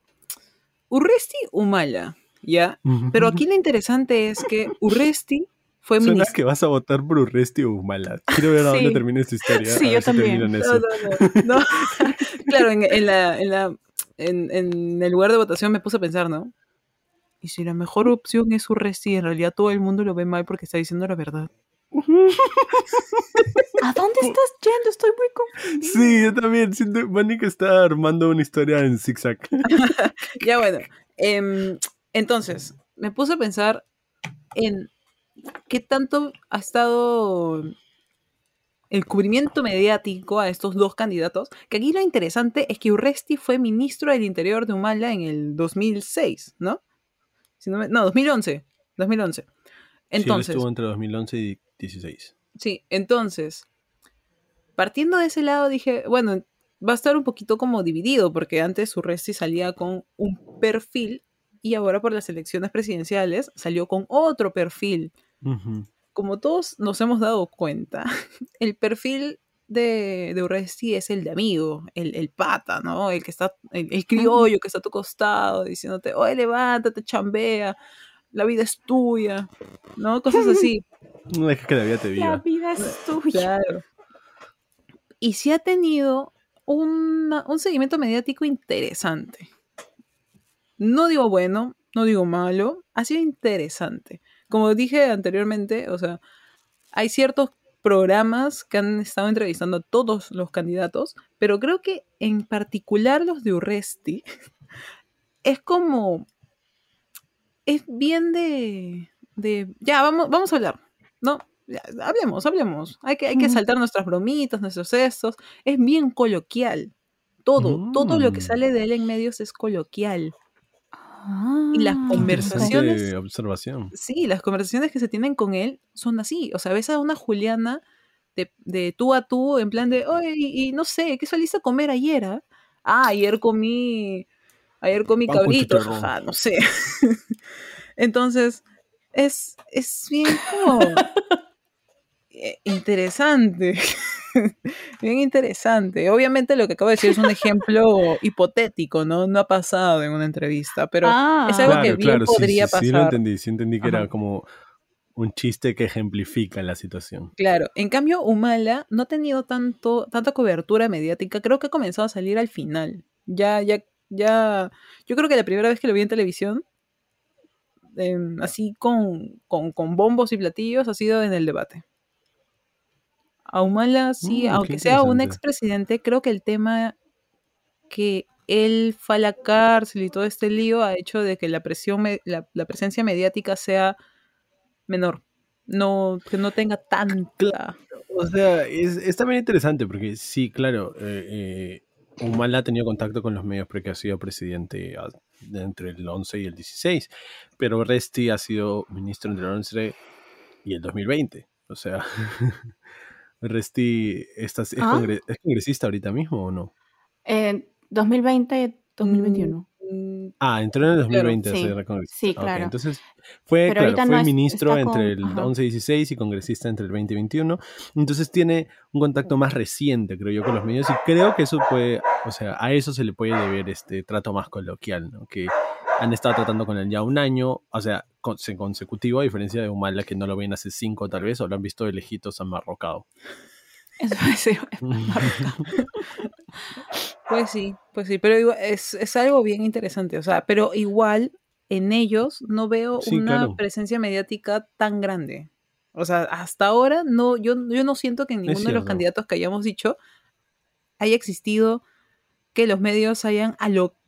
Urresti Humala, ¿ya? Pero aquí lo interesante es que Urresti fue Suena ministro. que vas a votar por Urresti o Humala. Quiero ver a dónde Sí. termina esta historia. Sí, a yo también. en eso. no, no. no. claro, en, en la, en, la, en, en el lugar de votación me puse a pensar, ¿no? Y si la mejor opción es Urresti, en realidad todo el mundo lo ve mal porque está diciendo la verdad. ¿A dónde estás yendo? Estoy muy confundida. Sí, yo también. Siento, Mónica está armando una historia en zigzag. Ya bueno. em, entonces, me puse a pensar en qué tanto ha estado el cubrimiento mediático a estos dos candidatos. Que aquí lo interesante es que Urresti fue ministro del Interior de Humala en el 2006, ¿no? Si no, me- no, 2011. 2011. Sí, Entonces, estuvo entre 2011 y 16. Sí, entonces, partiendo de ese lado dije, bueno, va a estar un poquito como dividido, porque antes Urresti salía con un perfil y ahora por las elecciones presidenciales salió con otro perfil. Ujú. Como todos nos hemos dado cuenta, el perfil de, de Urresti es el de amigo, el, el pata, ¿no? El que está, el, el criollo que está a tu costado diciéndote, oye, levántate, chambea, la vida es tuya, ¿no? Cosas así. No dejes que la vida te La viva. vida es tuya. Claro. Y sí ha tenido una- un seguimiento mediático interesante. No digo bueno, no digo malo, ha sido interesante. Como dije anteriormente, o sea, hay ciertos programas que han estado entrevistando a todos los candidatos, pero creo que en particular los de Urresti es como es bien de, de ya vamos vamos a hablar, ¿no? Ya, hablemos, hablemos. Hay que, hay que saltar nuestras bromitas, nuestros estos. Es bien coloquial. Todo, todo lo que Mm. sale de él en medios es coloquial. Ah, Y las ok. conversaciones- observación. Sí, las conversaciones que se tienen con él son así. O sea, ves a una Juliana de, de tú a tú, en plan de, oye, y, y no sé, ¿qué saliste a comer ayer? ah? Ah, ayer comí, ayer comí Pan cabrito, jaja, no sé. Entonces, es, es bien como eh, interesante. bien interesante. Obviamente lo que acabo de decir es un ejemplo hipotético, ¿no? No ha pasado en una entrevista, pero Ah, es algo que bien podría sí, Sí, lo pasar. entendí. Sí entendí que Ajá. era como un chiste que ejemplifica la situación. Claro, en cambio Humala no ha tenido tanto, tanta cobertura mediática, creo que ha comenzado a salir al final. Ya, ya, ya, yo creo que la primera vez que lo vi en televisión, em, así con, con, con bombos y platillos, ha sido en el debate. A Humala, sí, Mm, aunque sea un expresidente, creo que el tema que él fue a la cárcel y todo este lío ha hecho de que la presión, la, la presencia mediática sea menor. No, que no tenga tanta. O sea, es, es también interesante porque sí, claro, eh, eh, Humala ha tenido contacto con los medios porque ha sido presidente entre el 11 y el 16, pero Resti ha sido ministro entre el 11 y el 2020. O sea, Resti está- es, Ah. congre- ¿es congresista ahorita mismo o no? En 2020, 2021. Mm, Ah, entró en el 2020 a sí. ser congresista. Sí, claro. entonces fue, claro, fue no es- ministro con- entre el ajá. 11 y 16 y congresista entre el 20 y 21. Entonces tiene un contacto más reciente, creo yo, con los medios y creo que eso puede, o sea, a eso se le puede deber este trato más coloquial, ¿no? Que han estado tratando con él ya un año, o sea, con- consecutivo, a diferencia de Humala que no lo ven hace cinco tal vez, o lo han visto de lejitos amarrocado. Eso ser Pues sí, pues sí, pero igual es, es algo bien interesante, o sea, pero igual en ellos no veo Sí, una claro. presencia mediática tan grande. O sea, hasta ahora no, yo, yo no siento que en ninguno de los candidatos que hayamos dicho haya existido que los medios hayan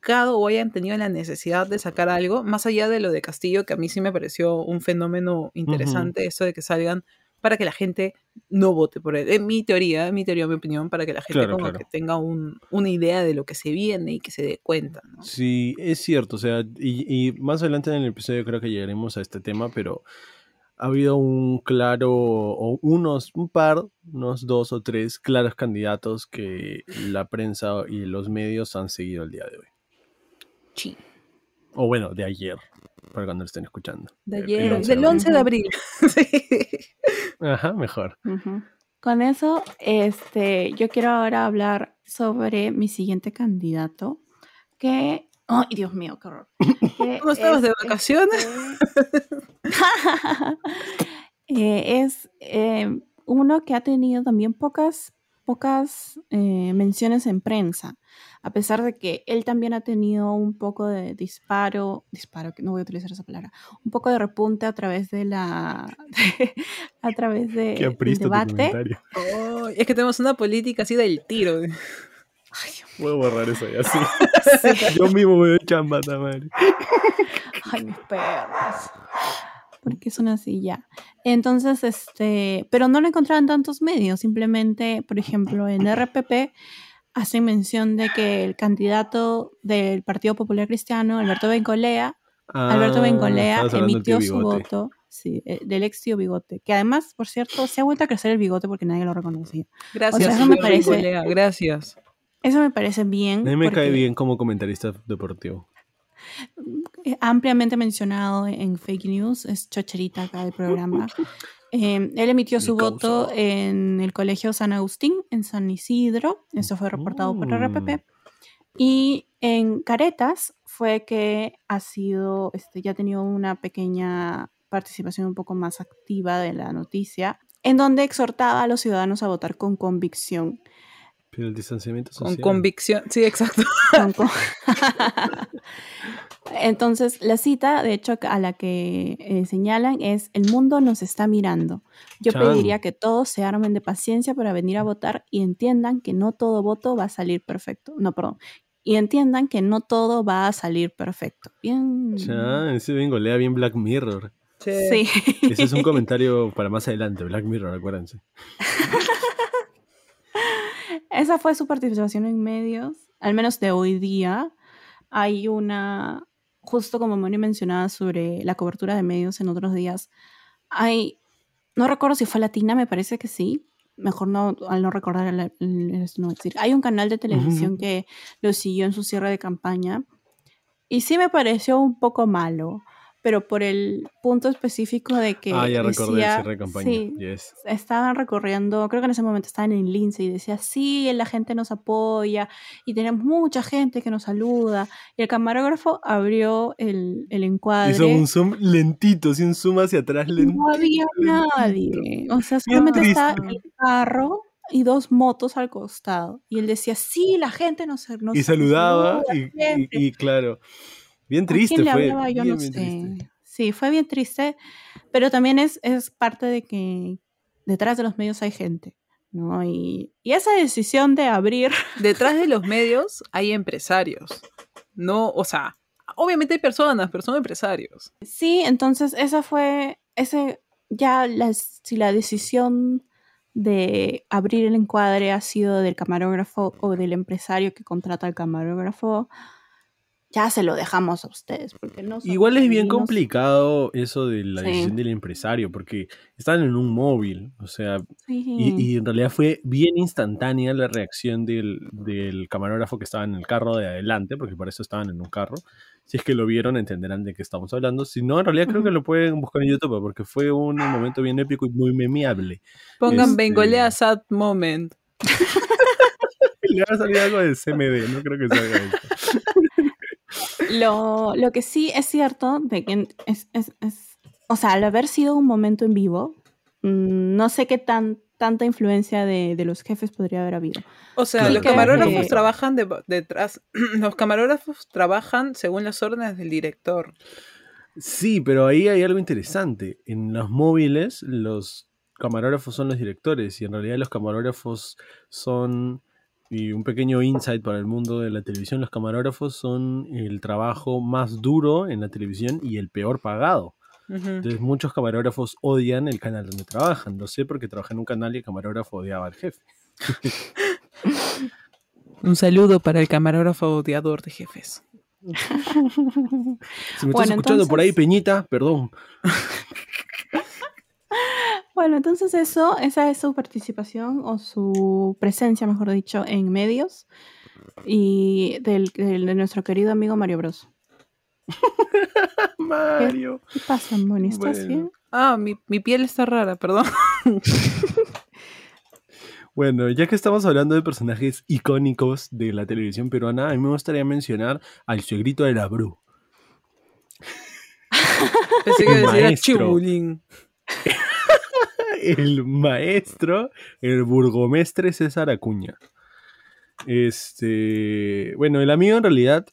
o hayan tenido la necesidad de sacar algo, más allá de lo de Castillo, que a mí sí me pareció un fenómeno interesante, eso de que salgan para que la gente no vote por él. Es mi teoría, es mi teoría, mi opinión, para que la gente Claro, como claro. que tenga un- una idea de lo que se viene y que se dé cuenta. ¿no? Sí, es cierto, o sea, y, y más adelante en el episodio creo que llegaremos a este tema, pero ha habido un claro, o unos, un par, unos dos o tres claros candidatos que la prensa y los medios han seguido el día de hoy. Sí. O bueno, de ayer, para cuando lo estén escuchando. De ayer, el 11 de del abril. 11 de abril. Ajá, mejor. Con eso, este, yo quiero ahora hablar sobre mi siguiente candidato, que, ay, Dios mío, qué horror. Que ¿No estabas de es, vacaciones? este, eh, es eh, uno que ha tenido también pocas pocas eh, menciones en prensa, a pesar de que él también ha tenido un poco de disparo, disparo, que no voy a utilizar esa palabra, un poco de repunte a través de la, a través de, Qué del apriesto tu debate. Oh, es que tenemos una política así del tiro. Voy a borrar eso ya, sí. Yo mismo me doy chamba, madre. Ay, mis perros. ¿Por qué son así ya? Entonces, este, pero no lo encontraban tantos medios, simplemente, por ejemplo, en RPP hacen mención de que el candidato del Partido Popular Cristiano, Alberto Bencolea, Alberto Ah, Bencolea emitió su voto, sí, eh, del ex tío Bigote, que además, por cierto, se ha vuelto a crecer el bigote porque nadie lo reconocía. Gracias. O sea, eso me señor parece- Bencolea, Gracias. Eso me parece bien. A mí me cae bien como comentarista deportivo. es ampliamente mencionado en fake news, es chocherita acá del programa. Eh, él emitió Mi su voto en el Colegio San Agustín, en San Isidro. Eso fue reportado por Mm. RPP. Y en Caretas fue que ha sido, este, ya ha tenido una pequeña participación un poco más activa de la noticia, en donde exhortaba a los ciudadanos a votar con convicción. Pero el distanciamiento Con social. convicción. Sí, exacto. Con Entonces, la cita, de hecho, a la que eh, señalan es, el mundo nos está mirando. Yo Chan. pediría que todos se armen de paciencia para venir a votar y entiendan que no todo voto va a salir perfecto. No, perdón. Y entiendan que no todo va a salir perfecto. Bien. Ya, ese bengolea bien Black Mirror. Sí. Ese es un comentario para más adelante, Black Mirror, acuérdense. Esa fue su participación en medios, al menos de hoy día. Hay una, justo como Moni mencionaba sobre la cobertura de medios en otros días, hay, no recuerdo si fue latina, me parece que sí. Mejor no, al no recordar, el- no decir. Hay un canal de televisión que lo siguió en su cierre de campaña y sí me pareció un poco malo, pero por el punto específico de que ah, ya recordé el decía- cierre de campaña. sí, Yes. estaban recorriendo, creo que en ese momento estaban en Lince y decía, sí, la gente nos apoya y tenemos mucha gente que nos saluda. Y el camarógrafo abrió el, el encuadre. Hizo un zoom lentito, sí, un zoom hacia atrás lentito. no había lentito. nadie. O sea, solamente estaba el carro y dos motos al costado. Y él decía, sí, la gente nos, nos Y saludaba, saluda y, y- siempre". y claro, bien ¿A triste quién le fue. hablaba? Yo bien, no bien sé. triste. Sí, fue bien triste, pero también es, es parte de que detrás de los medios hay gente, ¿no? Y, y esa decisión de abrir, Detrás de los medios hay empresarios. No, o sea, obviamente hay personas, pero son empresarios. sí, entonces esa fue, ese, ya la, si la decisión de abrir el encuadre ha sido del camarógrafo o del empresario que contrata al camarógrafo, ya se lo dejamos a ustedes, porque no Igual es bien complicado eso de la Sí. decisión del empresario, porque están en un móvil, o sea, Sí. y, y en realidad fue bien instantánea la reacción del, del camarógrafo que estaba en el carro de adelante, porque para eso estaban en un carro. Si es que lo vieron, entenderán de qué estamos hablando. Si no, en realidad creo que lo pueden buscar en YouTube, porque fue un momento bien épico y muy memeable. Pongan Este- Bengolea Sad Moment. Le va a salir algo de CMD, no creo que salga eso. Lo, lo que sí es cierto, de que es, es- es- o sea, al haber sido un momento en vivo, mm, no sé qué tan, tanta influencia de, de los jefes podría haber habido. O sea, los camarógrafos Que- trabajan de- detrás. Los camarógrafos trabajan según las órdenes del director. Sí, pero ahí hay algo interesante. En los móviles, los camarógrafos son los directores y en realidad los camarógrafos son, y un pequeño insight para el mundo de la televisión, los camarógrafos son el trabajo más duro en la televisión y el peor pagado. Entonces muchos camarógrafos odian el canal donde trabajan. Lo sé porque trabajé en un canal y el camarógrafo odiaba al jefe. Un saludo para el camarógrafo odiador de jefes. Si me estás Bueno, escuchando por ahí, entonces- Peñita, perdón. Bueno, entonces eso, esa es su participación o su presencia, mejor dicho, en medios y del, del- de nuestro querido amigo Mario Bros. Mario. ¿Qué pasa, Moni? ¿Estás Bueno. bien? Ah, mi, mi piel está rara, perdón. Bueno, ya que estamos hablando de personajes icónicos de la televisión peruana, a mí me gustaría mencionar al suegrito de la Bru. Pensé que decía maestro. chibulín. el maestro, el burgomestre César Acuña. Este, bueno, el amigo en realidad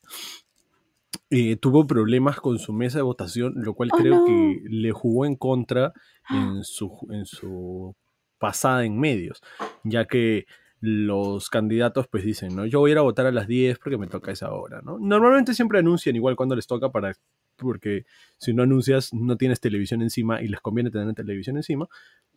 eh, tuvo problemas con su mesa de votación, lo cual Oh, creo no. que le jugó en contra en su, en su pasada en medios, ya que los candidatos pues dicen, ¿no? Yo voy a ir a votar a las 10 porque me toca esa hora, ¿no? Normalmente siempre anuncian igual cuando les toca para porque si no anuncias no tienes televisión encima y les conviene tener televisión encima,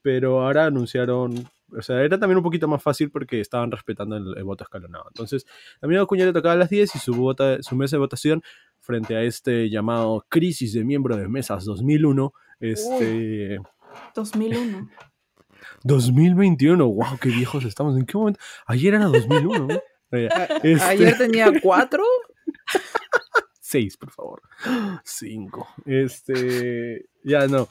pero ahora anunciaron, o sea, era también un poquito más fácil porque estaban respetando el, el voto escalonado. Entonces, amigo Acuña le tocaba a las 10 y su, vota, su mesa de votación frente a este llamado crisis de miembro de mesas 2001, este... 2001. 2021, wow, qué viejos estamos. ¿En qué momento? Ayer era 2001, ¿no? Eh, este- Ayer tenía cuatro. Seis, por favor. Cinco. Este. Ya no.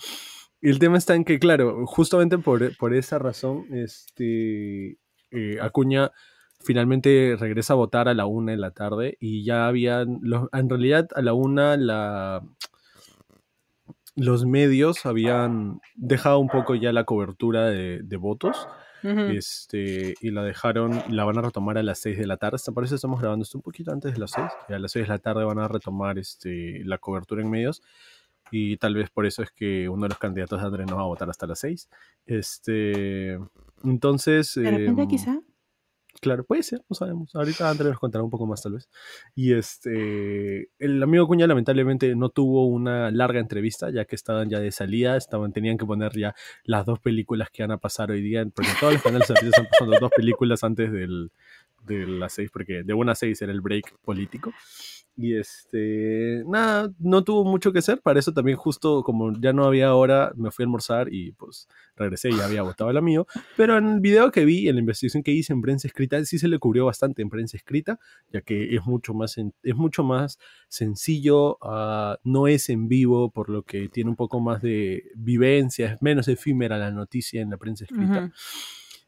El tema está en que, claro, justamente por, por esa razón, este. eh, Acuña finalmente regresa a votar a la una de la tarde y ya habían. los- en realidad, a la una, la. Los medios habían dejado un poco ya la cobertura de, de votos Ujú. este, y la dejaron, la van a retomar a las 6 de la tarde. Parece que estamos grabando esto un poquito antes de las 6. Y a las 6 de la tarde van a retomar este, la cobertura en medios. Y tal vez por eso es que uno de los candidatos de Andrés no va a votar hasta las 6. Este, entonces. De repente, em, quizá. Claro, puede ser, no sabemos. Ahorita Andrés nos contará un poco más, tal vez. Y este, el amigo Cuña lamentablemente no tuvo una larga entrevista, ya que estaban ya de salida, estaban, tenían que poner ya las dos películas que van a pasar hoy día, porque todos los canales están pasando dos películas antes del, de las seis, porque de una a seis era el break político. Y este, nada, no tuvo mucho que hacer, para eso también justo como ya no había hora, me fui a almorzar y pues regresé y ya había votado el amigo. Pero en el video que vi, en la investigación que hice en prensa escrita, sí se le cubrió bastante en prensa escrita, ya que es mucho más, en- es mucho más sencillo, ah, no es en vivo, por lo que tiene un poco más de vivencia, es menos efímera la noticia en la prensa escrita.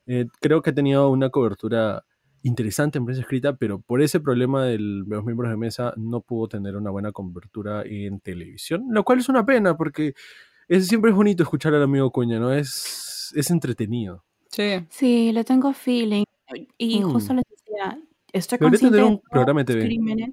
Eh, creo que ha tenido una cobertura interesante en prensa escrita, pero por ese problema del- de los miembros de mesa no pudo tener una buena cobertura en televisión, lo cual es una pena porque es, siempre es bonito escuchar al amigo Cuña, ¿no? Es, es entretenido. Sí. Sí, le tengo feeling. Y Mm. justo les decía, estoy consciente de un programa de los TV. crímenes.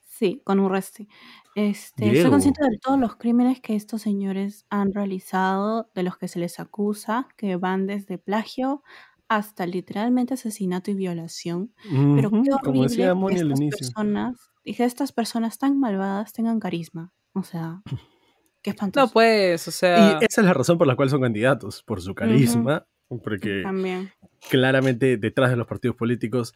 Sí, con un resti. Este, Diego. estoy consciente de todos los crímenes que estos señores han realizado, de los que se les acusa, que van desde plagio hasta literalmente asesinato y violación. Pero Ujú, qué como horrible que estas inicio. personas, y que estas personas tan malvadas tengan carisma. O sea, qué espantoso. No, pues, o sea. Y esa es la razón por la cual son candidatos, por su carisma, porque También. claramente detrás de los partidos políticos,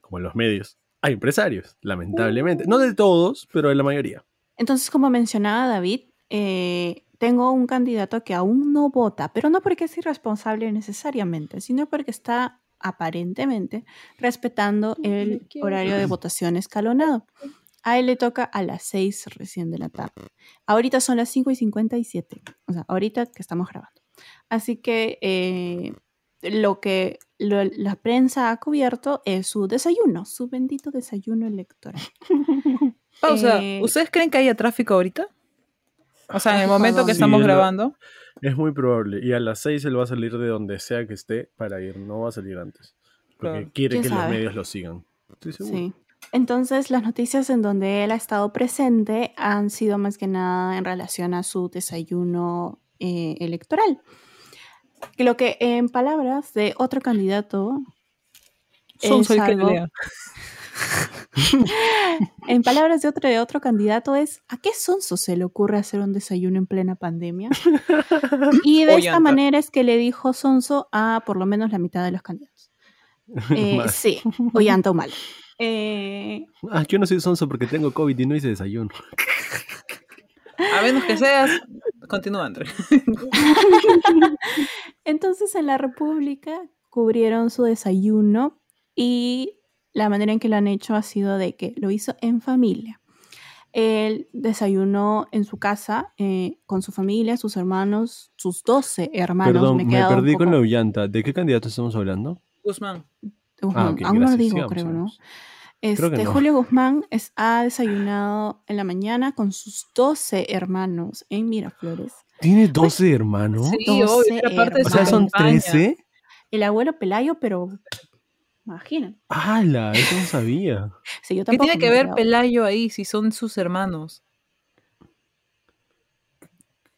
como en los medios, hay empresarios, lamentablemente. No de todos, pero de la mayoría. Entonces, como mencionaba David, eh, tengo un candidato que aún no vota, pero no porque es irresponsable necesariamente, sino porque está aparentemente respetando el horario de votación escalonado. A él le toca a las 6 recién de la tarde. Ahorita son las 5 y 57, o sea, ahorita que estamos grabando. Así que eh, lo que lo- la prensa ha cubierto es su desayuno, su bendito desayuno electoral. Pausa. eh, ¿Ustedes creen que haya tráfico ahorita? O sea, en el momento que estamos es grabando. Es muy probable. Y a las 6 él va a salir de donde sea que esté para ir. No va a salir antes. Porque Claro. quiere ¿Quién que los medios lo sigan. Estoy seguro. Sí. Entonces, las noticias en donde él ha estado presente han sido más que nada en relación a su desayuno eh, electoral. Que Lo que en palabras de otro candidato, Son es algo-. en palabras de otro de otro candidato es ¿a qué sonso se le ocurre hacer un desayuno en plena pandemia? Y de esta manera es que le dijo sonso a por lo menos la mitad de los candidatos. Eh, sí, Ollanta o mal. Eh, Ah, yo no soy sonso porque tengo COVID y no hice desayuno. A menos que seas. Continúa, André. Entonces en la República cubrieron su desayuno y la manera en que lo han hecho ha sido de que lo hizo en familia. Él desayunó en su casa eh, con su familia, sus hermanos, sus 12 hermanos. Perdón, me, un perdí con la llanta. ¿De qué candidato estamos hablando? Guzmán. Guzmán. Ah, ok, Aún no lo digo, Sigamos, creo, ¿no? sigamos. Creo que Este, no. Julio Guzmán es- ha desayunado en la mañana con sus 12 hermanos en Miraflores. ¿Tiene 12 hermanos? Sí, 12 obvio, era parte de O sea, son campaña. 13. El abuelo Pelayo, pero. Imagina. ¡Hala! Eso no sabía. Sí, yo ¿Qué tiene que ver. Pelayo ahí si son sus hermanos?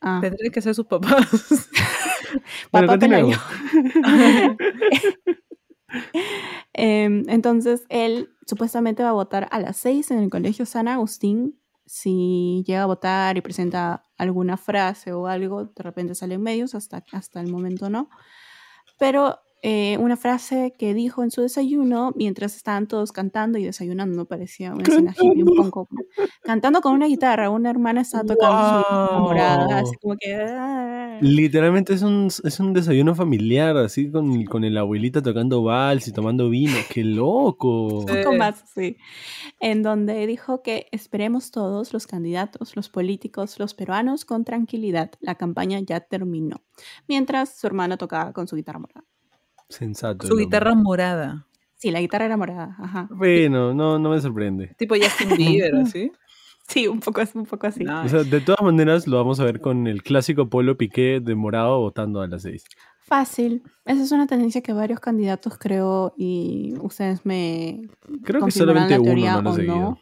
Ah, Tendría que ser sus papás. Bueno, Papá. Pelayo. Em, entonces, él supuestamente va a votar a las 6 en el colegio San Agustín. Si llega a votar y presenta alguna frase o algo, de repente sale en medios, hasta, hasta el momento no. Pero eh, una frase que dijo en su desayuno, mientras estaban todos cantando y desayunando, parecía una escena hippie un poco. Cantando con una guitarra, una hermana estaba tocando su guitarra Wow. morada, así como que... ah. Literalmente es un, es un desayuno familiar, así con, con el abuelito tocando vals y tomando vino. ¡Qué loco! Sí. poco más, sí. En donde dijo que esperemos todos los candidatos, los políticos, los peruanos con tranquilidad. La campaña ya terminó. Mientras su hermana tocaba con su guitarra morada. Sensato. Su guitarra morada. Sí, la guitarra era morada, ajá. Bueno, no, no me sorprende. Tipo Justin Bieber, así. Sí, un poco, así, un poco así. Nice. O sea, de todas maneras lo vamos a ver con el clásico Polo Piqué de morado votando a las 6. Fácil. Esa es una tendencia que varios candidatos creo y ustedes me Creo que solamente la uno teoría no lo ha o seguido. no.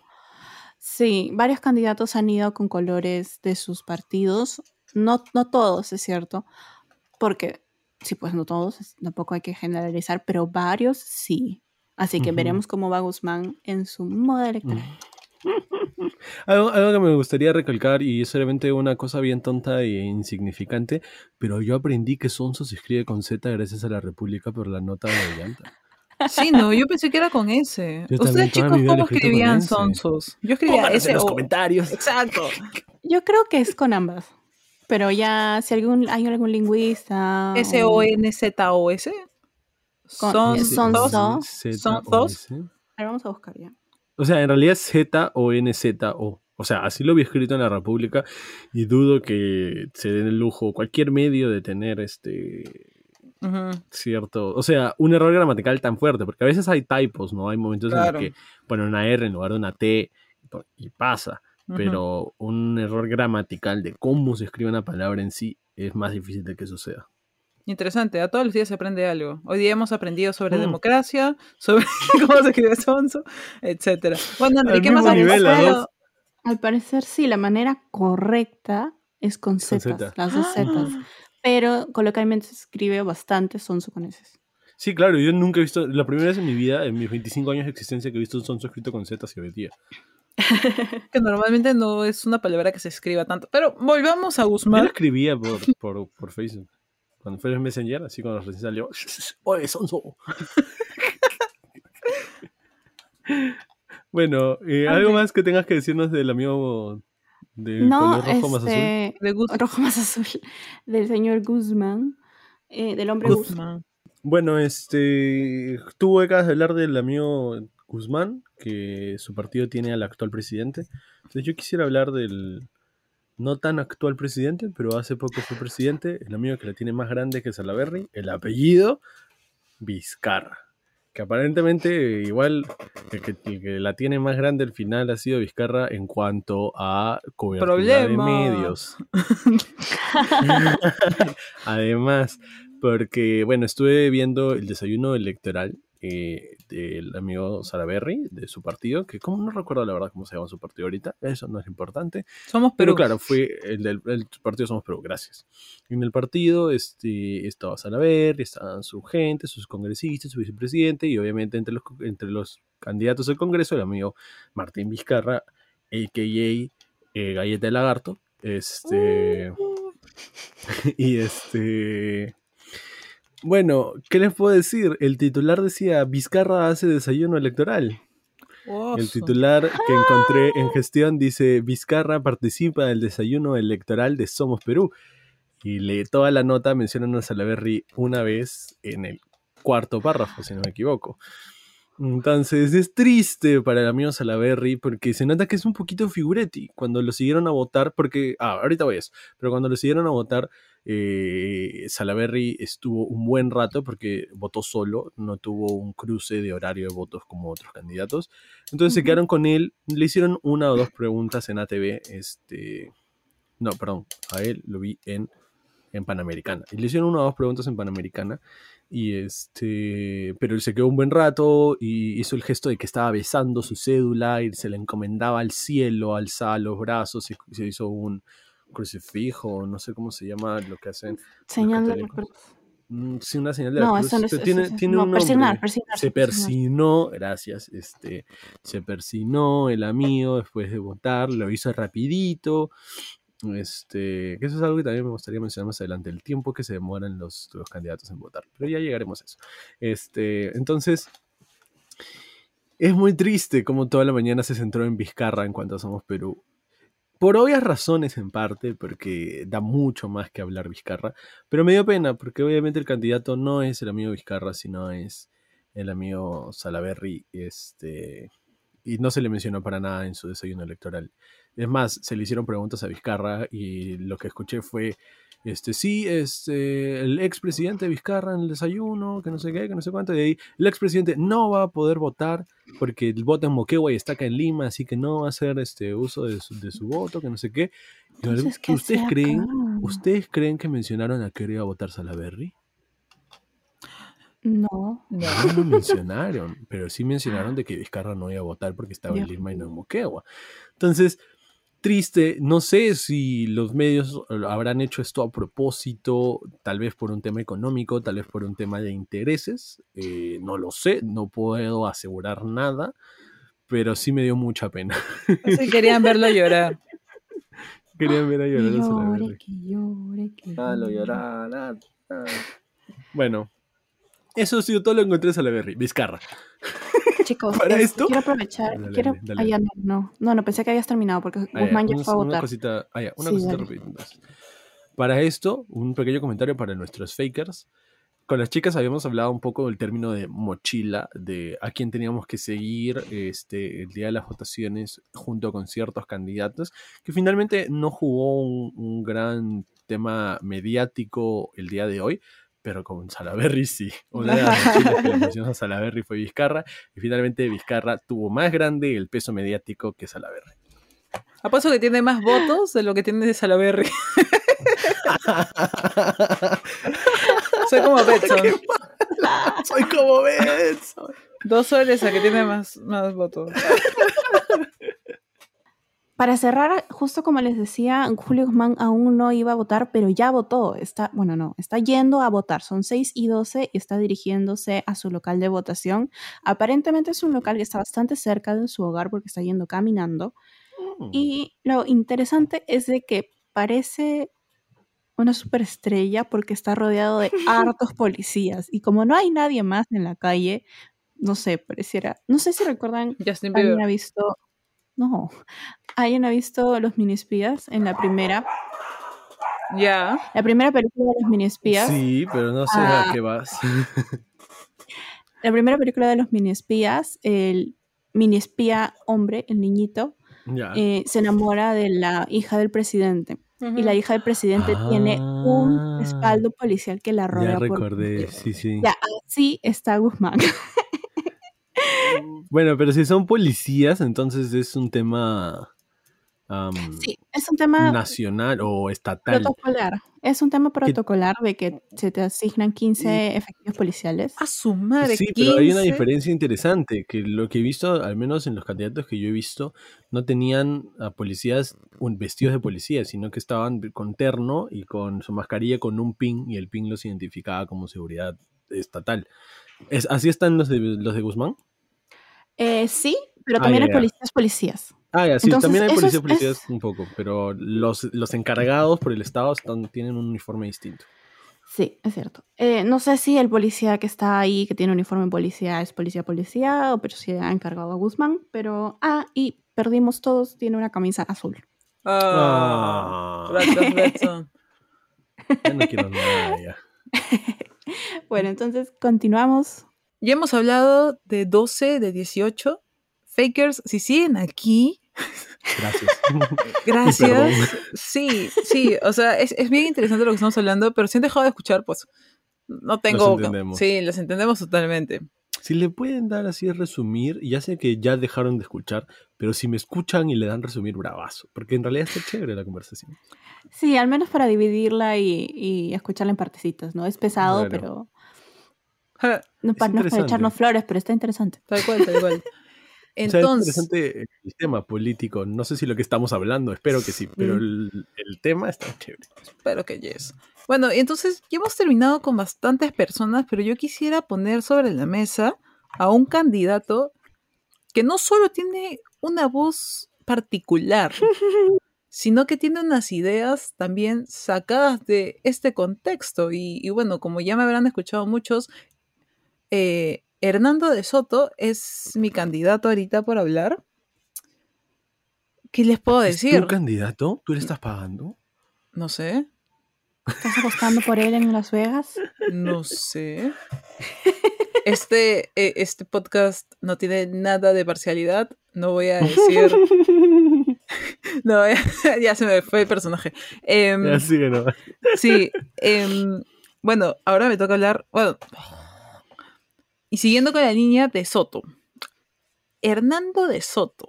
Sí, varios candidatos han ido con colores de sus partidos. No, no todos, es cierto. Porque, sí, pues no todos, tampoco hay que generalizar, pero varios sí. Así que veremos cómo va Guzmán en su moda electoral. Algo, algo que me gustaría recalcar, y es solamente una cosa bien tonta e insignificante, pero yo aprendí que Sonso se escribe con Z gracias a la República por la nota de llanta. Sí, no, yo pensé que era con. Yo también Ustedes, chicos, ¿cómo escribían sonsos? Yo escribía ese o... comentarios. Exacto. Yo creo que es con ambas. Pero ya, si algún, hay algún lingüista. o- S-O-N-Z-O-S. Sonso. Sonsos. A ver, vamos a buscar ya. O sea, en realidad es Z-O-N-Z-O. O sea, así lo había escrito en la República y dudo que se den el lujo cualquier medio de tener este cierto, o sea, un error gramatical tan fuerte, porque a veces hay typos, ¿no? Hay momentos Claro. en los que ponen una R en lugar de una T y pasa, pero un error gramatical de cómo se escribe una palabra en sí es más difícil de que suceda. Interesante, a todos los días se aprende algo. Hoy día hemos aprendido sobre Mm. democracia, sobre cómo se escribe sonso, etcétera. Bueno, André, Al ¿qué más nivel. Al parecer, sí, la manera correcta es con Con zetas, Z. las dos zetas. Pero coloquialmente se escribe bastante sonso con S. Sí, claro, yo nunca he visto, la primera vez en mi vida, en mis 25 años de existencia, que he visto un sonso escrito con Z y hoy día. Que normalmente no es una palabra que se escriba tanto. Pero volvamos a Yo lo Guzmán. escribía por, por, por Facebook. Cuando fue el Messenger, así cuando recién salió. ¡Oye, sonso! bueno, eh, ¿algo más que tengas que decirnos del amigo No, color rojo más azul? este, De Guz- rojo más azul, del señor Guzmán, eh, del hombre Guzmán. Guzmán. Bueno, este. Tú acabas de hablar del amigo Guzmán, que su partido tiene al actual presidente. Entonces, yo quisiera hablar del no tan actual presidente, pero hace poco fue presidente, el amigo que la tiene más grande que Salaberry, el apellido Vizcarra. Que aparentemente, igual, el que, el que la tiene más grande al final ha sido Vizcarra en cuanto a cobertura de medios. Además, porque, bueno, estuve viendo el desayuno electoral eh, del amigo Salaberry, de su partido, que como no recuerdo la verdad cómo se llama su partido ahorita, eso no es importante, Somos pero Perú. claro, fue el del el partido Somos Perú, gracias. En el partido este, estaba Salaberry, estaban su gente, sus congresistas, su vicepresidente, y obviamente entre los, entre los candidatos al Congreso, el amigo Martín Vizcarra, a.k.a. eh, Galleta de Lagarto, este... y este... Bueno, ¿qué les puedo decir? El titular decía, Vizcarra hace desayuno electoral. El titular que encontré en gestión dice, Vizcarra participa del desayuno electoral de Somos Perú. Y le, toda la nota mencionan a Salaverry una vez en el cuarto párrafo, si no me equivoco. Entonces es triste para el amigo Salaverry porque se nota que es un poquito figuretti. Cuando lo siguieron a votar, porque, ah, ahorita voy a eso, pero cuando lo siguieron a votar, eh, Salaverry estuvo un buen rato porque votó solo, no tuvo un cruce de horario de votos como otros candidatos. Entonces se quedaron con él, le hicieron una o dos preguntas en ATV, este, No, perdón, a él lo vi en, en Panamericana. Y le hicieron una o dos preguntas en Panamericana. Y este, pero él se quedó un buen rato y hizo el gesto de que estaba besando su cédula y se le encomendaba al cielo, alzaba los brazos y se hizo un crucifijo, no sé cómo se llama lo que hacen. Señal de la cruz. Mm, Sí, una señal de la No, cruz. eso no es. eso tiene, no, un persignar, Se persignar. persinó, gracias, este, se persinó el amigo después de votar, lo hizo rapidito, este, que eso es algo que también me gustaría mencionar más adelante, el tiempo que se demoran los, los candidatos en votar, pero ya llegaremos a eso. Este, entonces, es muy triste como toda la mañana se centró en Vizcarra en cuanto a Somos Perú. Por obvias razones en parte, porque da mucho más que hablar Vizcarra, pero me dio pena, porque obviamente el candidato no es el amigo Vizcarra, sino es el amigo Salaverry, este, y no se le mencionó para nada en su desayuno electoral. Es más, se le hicieron preguntas a Vizcarra y lo que escuché fue, este, sí, este, el expresidente Vizcarra en el desayuno, que no sé qué, que no sé cuánto, y ahí el expresidente no va a poder votar porque el voto en Moquegua y está acá en Lima, así que no va a hacer este uso de su, de su voto, que no sé qué. Entonces, ¿qué ¿Ustedes creen? ¿Ustedes creen que mencionaron a qué iba a votar Salaverry? No. No. No lo mencionaron, pero sí mencionaron de que Vizcarra no iba a votar porque estaba en Lima y no en Moquegua. Entonces, triste, no sé si los medios habrán hecho esto a propósito, tal vez por un tema económico, tal vez por un tema de intereses, eh, no lo sé, no puedo asegurar nada, pero sí me dio mucha pena. Sí, querían verlo llorar. Querían ver a Que llorar a llore, que llore, que llore. llorar, ah, ah. Bueno, eso ha sido todo lo que encontré de Salaverry, Vizcarra. Chicos, ¿Para este, esto? quiero aprovechar. Dale, quiero, dale, dale. ah, ya no, no, no, no, pensé que habías terminado porque Ah, ya, Guzmán ya una- fue a Una votar. cosita, ah, ya, una Sí, cosita entonces. Para esto, un pequeño comentario para nuestros fakers. Con las chicas habíamos hablado un poco del término de mochila, de a quién teníamos que seguir este, el día de las votaciones junto con ciertos candidatos, que finalmente no jugó un, un gran tema mediático el día de hoy, pero con Salaverry sí. Una de las mochilas que le pusimos a Salaverry fue Vizcarra, y finalmente Vizcarra tuvo más grande el peso mediático que Salaverry. Apuesto que tiene más votos de lo que tiene de Salaberry. Soy como Betson. Soy como Benson. Dos soles a que tiene más, más votos. Para cerrar, justo como les decía, Julio Guzmán aún no iba a votar, pero ya votó. Está, bueno, no, está yendo a votar. Son 6 y 12 y está dirigiéndose a su local de votación. Aparentemente es un local que está bastante cerca de su hogar porque está yendo caminando. Y lo interesante es de que parece una superestrella porque está rodeado de hartos policías. Y como no hay nadie más en la calle, no sé, pareciera. No sé si recuerdan Justin ¿Alguien ha visto? No. ¿Alguien ha visto Los Mini Espías en la primera? Ya. La primera película de Los Mini Espías. Sí, pero no sé Ah. a qué vas. La primera película de Los Mini Espías, el mini espía hombre, el niñito, eh, se enamora de la hija del presidente. Y la hija del presidente tiene un Ah. respaldo policial que la rodea ya recordé, sí, sí. Ya, así está Guzmán. Bueno, pero si son policías, entonces es un tema Sí, es un tema nacional o estatal. protocolar. Es un tema protocolar de que se te asignan 15 efectivos policiales. A su madre. Sí, pero hay una 15. diferencia interesante, que lo que he visto, al menos en los candidatos que yo he visto, no tenían a policías un- vestidos de policía, sino que estaban con terno y con su mascarilla con un pin y el pin los identificaba como seguridad estatal. ¿Es, ¿Así están los de, los de Guzmán? Eh, sí, pero Ah, también ya, hay policías policías. Ah, ya, sí, Entonces, también hay policías es- policías es- un poco, pero los, los encargados por el Estado están, tienen un uniforme distinto. Sí, es cierto. Eh, no sé si el policía que está ahí, que tiene uniforme de policía, es policía policía, o pero si ha encargado a Guzmán, pero... Ah, y perdimos todos, tiene una camisa azul. Ah. Ah. Betson. Ya no quiero nada ya. Bueno, entonces continuamos. Ya hemos hablado de 12, de 18. Fakers, si siguen aquí, Gracias. gracias. Sí, sí, o sea, es, es bien interesante lo que estamos hablando, pero si han dejado de escuchar, pues no tengo. entendemos. Sí, los entendemos totalmente. Si le pueden dar así resumir, ya sé que ya dejaron de escuchar, pero si me escuchan y le dan resumir, bravazo. Porque en realidad está chévere la conversación. Sí, al menos para dividirla y, y escucharla en partecitas, ¿no? Es pesado, pero no, para, no para echarnos flores, pero está interesante. Tal cual, tal cual. O sea, es Entonces, interesante el tema político. No sé si lo que estamos hablando, espero que sí, pero el, el tema está chévere. espero que yes. Bueno, entonces ya hemos terminado con bastantes personas, pero yo quisiera poner sobre la mesa a un candidato que no solo tiene una voz particular, sino que tiene unas ideas también sacadas de este contexto. Y, y bueno, como ya me habrán escuchado muchos, eh, Hernando de Soto es mi candidato ahorita por hablar. ¿Qué les puedo ¿Es decir? tu candidato? ¿Tú le estás pagando? No sé. ¿Estás apostando por él en Las Vegas? No sé. Este, eh, este podcast no tiene nada de parcialidad. No voy a decir. No, ya, ya se me fue el personaje. Em, Ya sigue, ¿no? sí. em, bueno, ahora me toca hablar. Bueno. Y siguiendo con la línea de Soto. Hernando de Soto.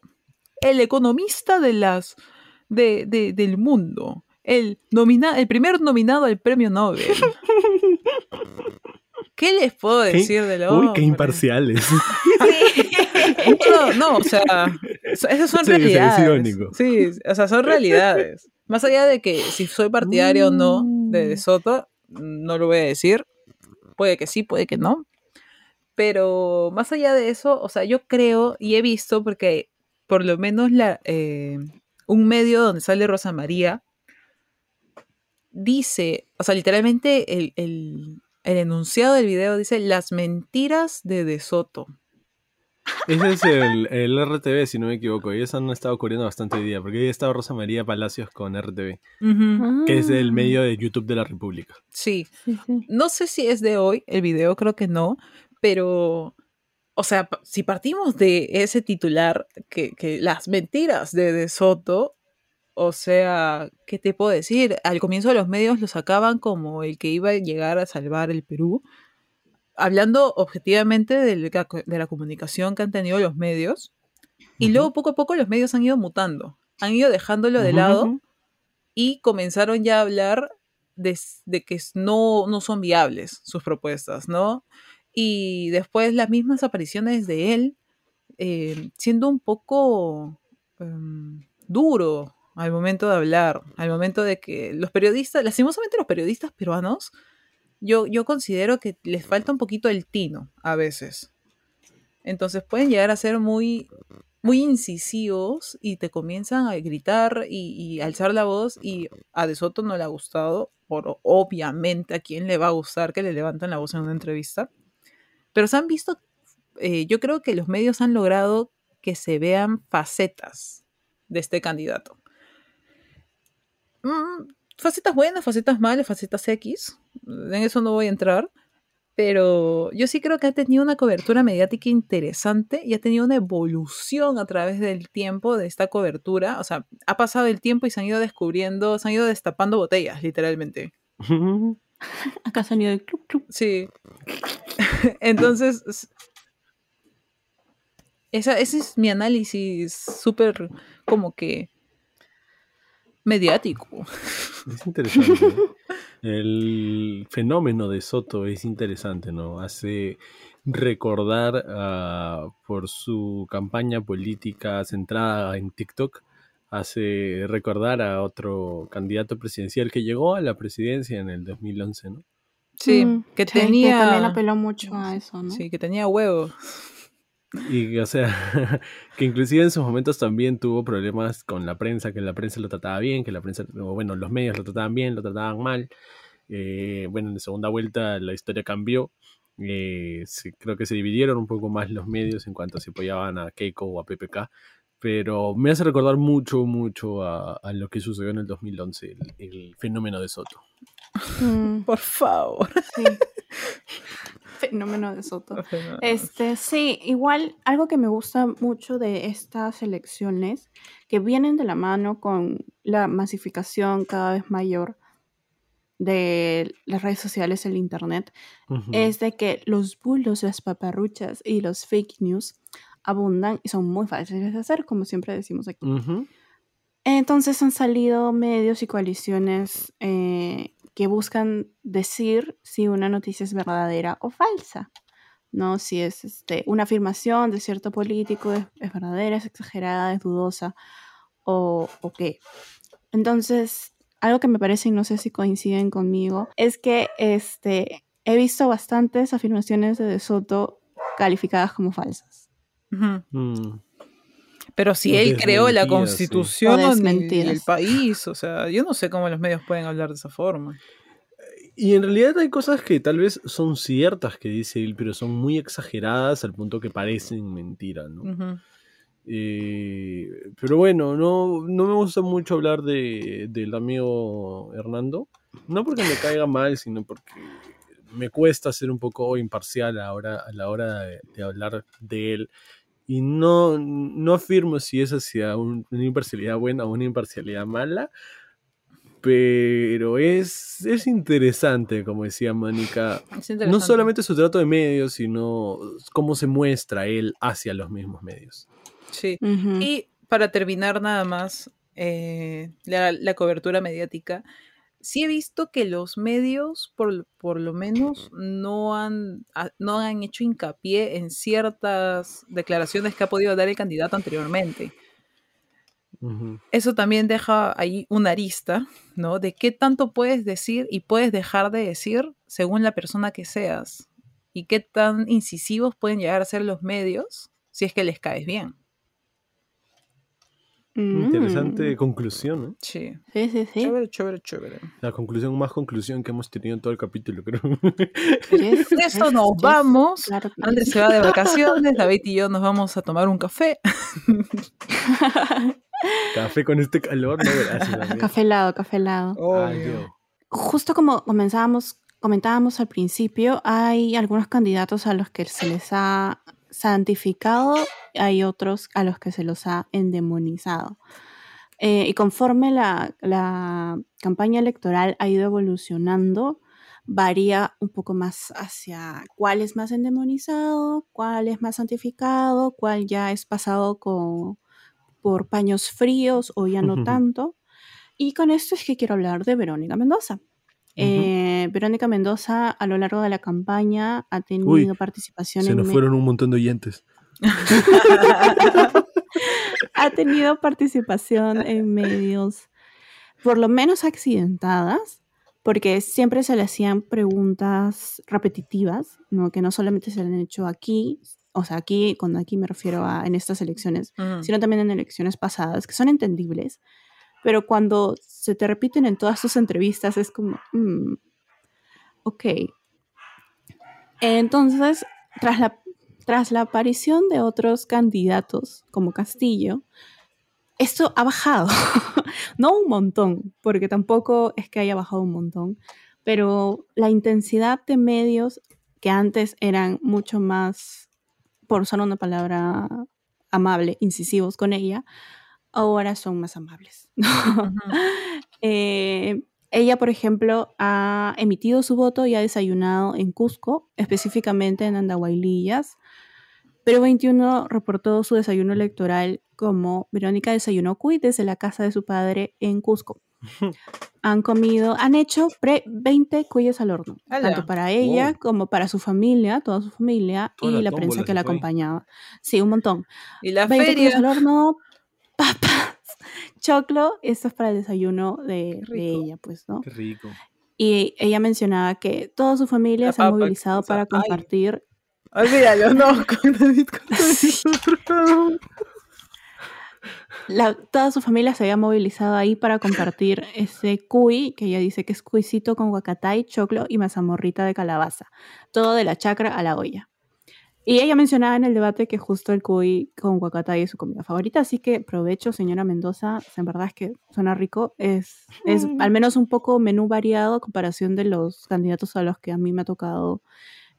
El economista de las. de- de- del mundo. El, nomina, el primer nominado al premio Nobel. ¿Qué les puedo Qué- decir de lo Uy, qué imparciales. No, no, o sea, esas son Sí, sí, es realidades. Sí, o sea, son realidades. Más allá de que si soy partidario o no de, de Mm. Soto, no lo voy a decir. Puede que sí, puede que no. Pero más allá de eso, o sea, yo creo y he visto, porque por lo menos la, eh, un medio donde sale Rosa María dice, o sea, literalmente el, el- el enunciado del video dice las mentiras de De Soto. Ese es el, el RTV, si no me equivoco. Y eso han estado cubriendo bastante hoy día, porque hoy ha estado Rosa María Palacios con RTV, Ujú. que es el Ah, medio de YouTube de la República. Sí, Sí, sí. no sé si es de hoy el video, creo que no, pero, o sea, si partimos de ese titular, que, que las mentiras de De Soto, o sea, ¿qué te puedo decir? Al comienzo los medios lo sacaban como el que iba a llegar a salvar el Perú, hablando objetivamente de la comunicación que han tenido los medios, y luego poco a poco los medios han ido mutando, han ido dejándolo de lado y comenzaron ya a hablar de, de que no, no son viables sus propuestas, ¿no? Y después las mismas apariciones de él, eh, siendo un poco em, duro al momento de hablar, al momento de que los periodistas, lastimosamente los periodistas peruanos, yo, yo considero que les falta un poquito el tino a veces. Entonces pueden llegar a ser muy, muy incisivos y te comienzan a gritar y, alzar la voz y a De Soto no le ha gustado, por obviamente a quién le va a gustar que le levanten la voz en una entrevista. Pero se han visto, eh, yo creo que los medios han logrado que se vean facetas de este candidato. Mm, facetas buenas, facetas malas, facetas X. En eso no voy a entrar. Pero yo sí creo que ha tenido una cobertura mediática interesante y ha tenido una evolución a través del tiempo de esta cobertura. O sea, ha pasado el tiempo y se han ido descubriendo, se han ido destapando botellas, literalmente. Acá sonido del club, club. Sí. Entonces, esa, ese es mi análisis súper como que mediático. Es interesante. El fenómeno de Soto es interesante, ¿no? Hace recordar ah, por su campaña política centrada en TikTok, hace recordar a otro candidato presidencial que llegó a la presidencia en el 2011, ¿no? Sí, Mm, que sí, tenía... también apeló mucho a eso, ¿no? Sí, que tenía huevos. Y, o sea, que inclusive en sus momentos también tuvo problemas con la prensa, que la prensa lo trataba bien, que la prensa, o bueno, los medios lo trataban bien, lo trataban mal. Eh, bueno, en la segunda vuelta la historia cambió. Eh, creo que se dividieron un poco más los medios en cuanto a si apoyaban a Keiko o a PPK. Pero me hace recordar mucho, mucho a, a lo que sucedió en el 2011, el, el fenómeno de Soto. Mm, Por favor. sí. Fenómeno de Soto. Este, sí, igual algo que me gusta mucho de estas elecciones, que vienen de la mano con la masificación cada vez mayor de las redes sociales, el internet, es de que los bulos, las paparruchas y los fake news abundan y son muy fáciles de hacer, como siempre decimos aquí. Entonces han salido medios y coaliciones eh, que buscan decir si una noticia es verdadera o falsa, ¿no? Si es este, una afirmación de cierto político, es, es verdadera, es exagerada, es dudosa o, o qué. Entonces, algo que me parece, y no sé si coinciden conmigo, es que este, he visto bastantes afirmaciones de De Soto calificadas como falsas. Mm. Pero si él creó la sí. constitución y- desmentidas. el país, o sea, yo no sé cómo los medios pueden hablar de esa forma. Y en realidad hay cosas que tal vez son ciertas que dice él, pero son muy exageradas al punto que parecen mentira, ¿no? Eh, pero bueno, no, no me gusta mucho hablar de, del amigo Hernando. No porque me caiga mal, sino porque me cuesta ser un poco imparcial ahora, a la hora de, de hablar de él. Y no, no afirmo si es hacia un- una imparcialidad buena o una imparcialidad mala. Pero es, es interesante, como decía Mónica, no solamente su trato de medios, sino cómo se muestra él hacia los mismos medios. Sí. Y para terminar nada más eh, la, la cobertura mediática, sí he visto que los medios, por, por lo menos, no han, ha- no han hecho hincapié en ciertas declaraciones que ha podido dar el candidato anteriormente. Eso también deja ahí una arista, ¿no? De qué tanto puedes decir y puedes dejar de decir según la persona que seas. Y qué tan incisivos pueden llegar a ser los medios si es que les caes bien. Interesante Mm. conclusión, ¿eh? Sí. Sí, sí, sí. Chévere, chévere, chévere. La conclusión más conclusión que hemos tenido en todo el capítulo, creo. Yes, Con esto yes, nos yes. vamos. Claro que Andrés se va de vacaciones, David y yo nos vamos a tomar un café. Café con este calor, no gracias. café helado, café helado. Justo como comenzábamos, comentábamos al principio, hay algunos candidatos a los que se les ha santificado, hay otros a los que se los ha endemonizado. Eh, y conforme la, la campaña electoral ha ido evolucionando, varía un poco más hacia cuál es más endemonizado, cuál es más santificado, cuál ya es pasado con, por paños fríos o ya no tanto. Y con esto es que quiero hablar de Verónica Mendoza. Eh, Verónica Mendoza a lo largo de la campaña ha tenido Uy, participación Se en nos fueron un montón de oyentes. ha tenido participación en medios por lo menos accidentadas, porque siempre se le hacían preguntas repetitivas, ¿no? que no solamente se le han hecho aquí, o sea, aquí, con aquí me refiero a en estas elecciones, Ujú. sino también en elecciones pasadas, que son entendibles, pero cuando se te repiten en todas tus entrevistas es como, mm, ok. Entonces, tras la, tras la aparición de otros candidatos como Castillo, esto ha bajado, no un montón, porque tampoco es que haya bajado un montón, pero la intensidad de medios que antes eran mucho más, por usar una palabra amable, incisivos con ella, ahora son más amables. Eh, ella, por ejemplo, ha emitido su voto y ha desayunado en Cusco, específicamente en Andahuaylillas. Pero 21 reportó su desayuno electoral como Verónica desayunó cuy desde la casa de su padre en Cusco. Han comido, han hecho pre 20 cuyes al horno, ¡Hala! tanto para ella Wow. como para su familia, toda su familia Toda y la prensa que la acompañaba. Sí, un montón. Y la 20 cuyes al feria. horno, papas, choclo, esto es para el desayuno de, ella, pues, ¿no? Qué rico. Y ella mencionaba que toda su familia La se ha movilizado para ay. compartir. Olvídalo, no, con David, con David, la- toda su familia se había movilizado ahí para compartir ese cuy, que ella dice que es cuisito con guacatay, choclo y mazamorrita de calabaza. Todo de la chacra a la olla. Y ella mencionaba en el debate que justo el cuy con guacatay es su comida favorita, así que provecho, señora Mendoza, en verdad es que suena rico, es, es Mm. al menos un poco menú variado a comparación de los candidatos a los que a mí me ha tocado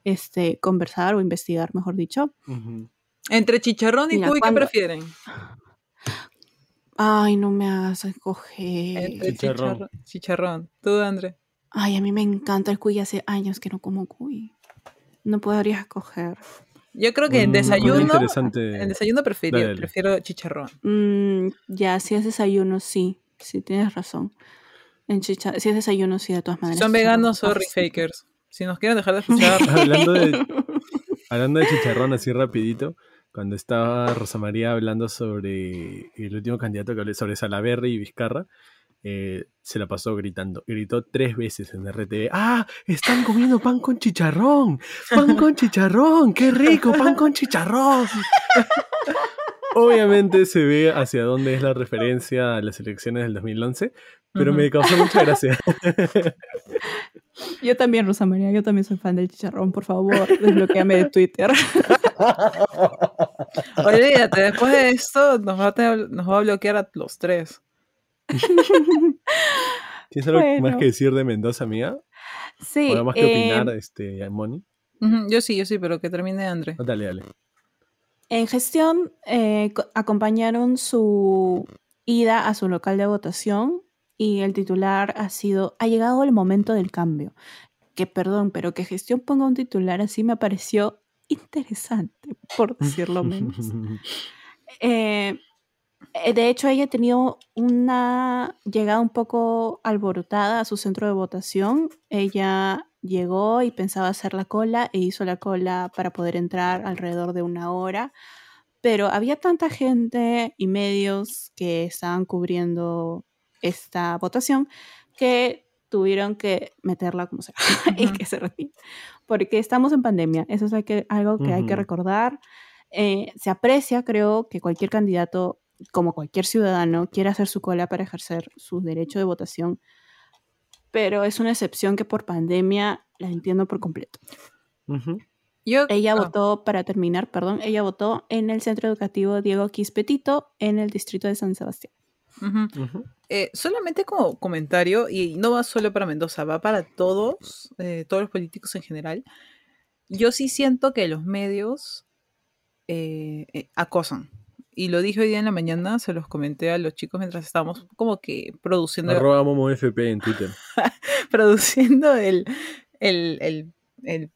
este, conversar o investigar, mejor dicho. Entre chicharrón y Mira, cuy, ¿qué prefieren? Ay, no me hagas escoger. Entre chicharrón. Chicharrón. Tú, André. Ay, a mí me encanta el cuy. Hace años que no como cuy. No podría escoger. Yo creo que en Mm, desayuno, interesante. en desayuno prefiero, Dale, dale. prefiero chicharrón. Mm, ya, si es desayuno, sí. Sí, tienes razón. En chicha, si es desayuno, sí, de todas Si maneras. son chicharrón. veganos, sorry, fakers. Si nos quieren dejar de escuchar, hablando de hablando de chicharrón así rapidito, cuando estaba Rosa María hablando sobre el último candidato que hablé sobre Salaverry y Vizcarra, eh, se la pasó gritando. Gritó tres veces en RTV. ¡Ah! ¡Están comiendo pan con chicharrón! ¡Pan con chicharrón! ¡Qué rico! ¡Pan con chicharrón! Obviamente se ve hacia dónde es la referencia a las elecciones del 2011, pero Ujú. me causó mucha gracia. Yo también, Rosa María, yo también soy fan del chicharrón. Por favor, desbloqueame de Twitter. olvídate, después de esto nos va a, tener- nos va a bloquear a los tres. ¿Tienes algo más que decir de Mendoza, amiga? Sí. ¿O algo más que eh, opinar, este, Moni? Yo sí, yo sí, pero que termine André. Oh, Dale, dale. En gestión eh, co- acompañaron su ida a su local de votación y el titular ha sido, ha llegado el momento del cambio. Que perdón, pero que gestión ponga un titular así me pareció interesante, por decirlo menos. Eh, de hecho, ella ha tenido una llegada un poco alborotada a su centro de votación. Ella llegó y pensaba hacer la cola e hizo la cola para poder entrar alrededor de una hora. Pero había tanta gente y medios que estaban cubriendo esta votación que tuvieron que meterla como sea y Ujú. que se retire. Porque estamos en pandemia. Eso es que- algo que hay que recordar. Eh, se aprecia, creo, que cualquier candidato, como cualquier ciudadano, quiera hacer su cola para ejercer su derecho de votación, pero es una excepción que por pandemia la entiendo por completo. Yo, Ella votó, para terminar, perdón, ella votó en el Centro Educativo Diego Quispetito en el distrito de San Sebastián. Eh, solamente como comentario, y no va solo para Mendoza, va para todos, eh, todos los políticos en general. Yo sí siento que los medios eh, eh, acosan. Y lo dije hoy día en la mañana, se los comenté a los chicos mientras estábamos como que produciendo, Arroba Momo FP en Twitter. produciendo el, el, el- el-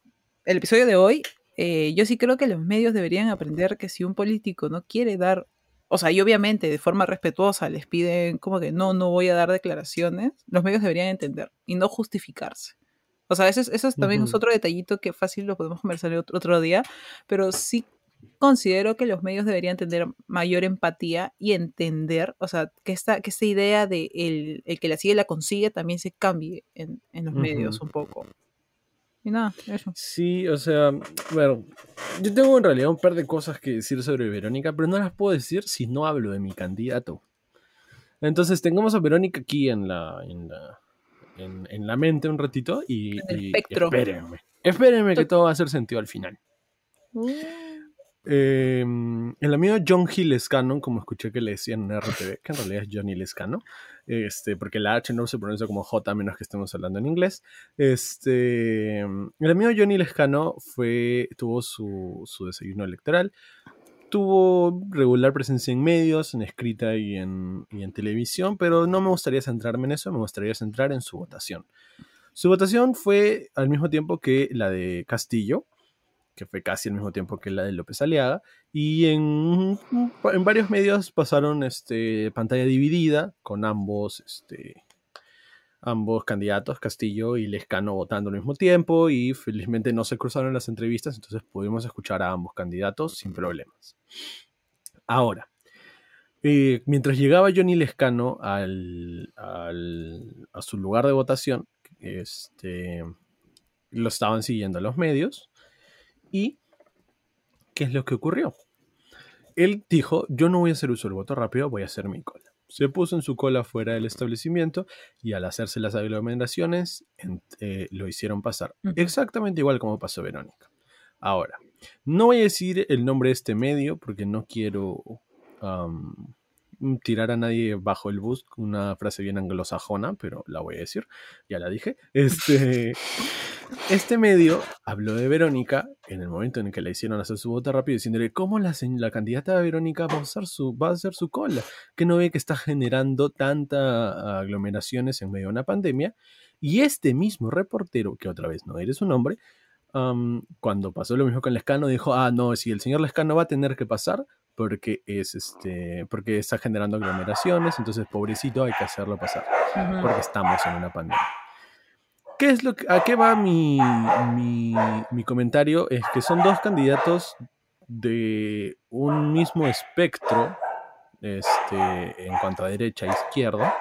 episodio de hoy. Eh, yo sí creo que los medios deberían aprender que si un político no quiere dar, o sea, y obviamente de forma respetuosa les piden como que no, no voy a dar declaraciones, los medios deberían entender y no justificarse. O sea, eso es, eso es también es Ujú. otro detallito que fácil lo podemos conversar otro, otro día, pero sí considero que los medios deberían tener mayor empatía y entender, o sea, que esta, que esta idea de el, el que la sigue la consigue también se cambie en, en los medios Ujú. un poco. Y nada, eso. Sí, o sea, bueno, yo tengo en realidad un par de cosas que decir sobre Verónica, pero no las puedo decir si no hablo de mi candidato. Entonces tengamos a Verónica aquí en la, en la, en, en la mente un ratito y, el y espérenme. Espérenme que todo va a hacer sentido al final. Eh, el amigo John Hill Lescano, como escuché que le decían en RTV, que en realidad es Johnny Lescano, este, porque la H no se pronuncia como J a menos que estemos hablando en inglés. Este, el amigo Johnny Lescano fue, tuvo su, su desayuno electoral, tuvo regular presencia en medios, en escrita y en, y en televisión, pero no me gustaría centrarme en eso, me gustaría centrar en su votación. Su votación fue al mismo tiempo que la de Castillo, que fue casi al mismo tiempo que la de López Aliaga, y en, en varios medios pasaron este, pantalla dividida con ambos, este, ambos candidatos, Castillo y Lescano, votando al mismo tiempo, y felizmente no se cruzaron las entrevistas, entonces pudimos escuchar a ambos candidatos sin problemas. Ahora, eh, mientras llegaba Johnny Lescano al, al- a su lugar de votación, este, lo estaban siguiendo los medios. ¿Y qué es lo que ocurrió? Él dijo, yo no voy a hacer uso del voto rápido, voy a hacer mi cola. Se puso en su cola fuera del establecimiento y al hacerse las aglomeraciones eh, lo hicieron pasar. Exactamente igual como pasó Verónica. Ahora, no voy a decir el nombre de este medio porque no quiero tirar a nadie bajo el bus una frase bien anglosajona, pero la voy a decir, ya la dije. Este, este medio habló de Verónica en el momento en el que le hicieron hacer su voto rápido, diciéndole cómo la, la candidata Verónica va a, usar su, va a hacer su cola, que no ve que está generando tanta aglomeraciones en medio de una pandemia. Y este mismo reportero, que otra vez no eres un hombre, am, cuando pasó lo mismo con Lescano, dijo, ah, no, si el señor Lescano va a tener que pasar porque es este porque está generando aglomeraciones, entonces pobrecito hay que hacerlo pasar, porque estamos en una pandemia. ¿Qué es lo que- ¿A qué va mi, mi, mi comentario? Es que son dos candidatos de un mismo espectro este, en cuanto a derecha e izquierda.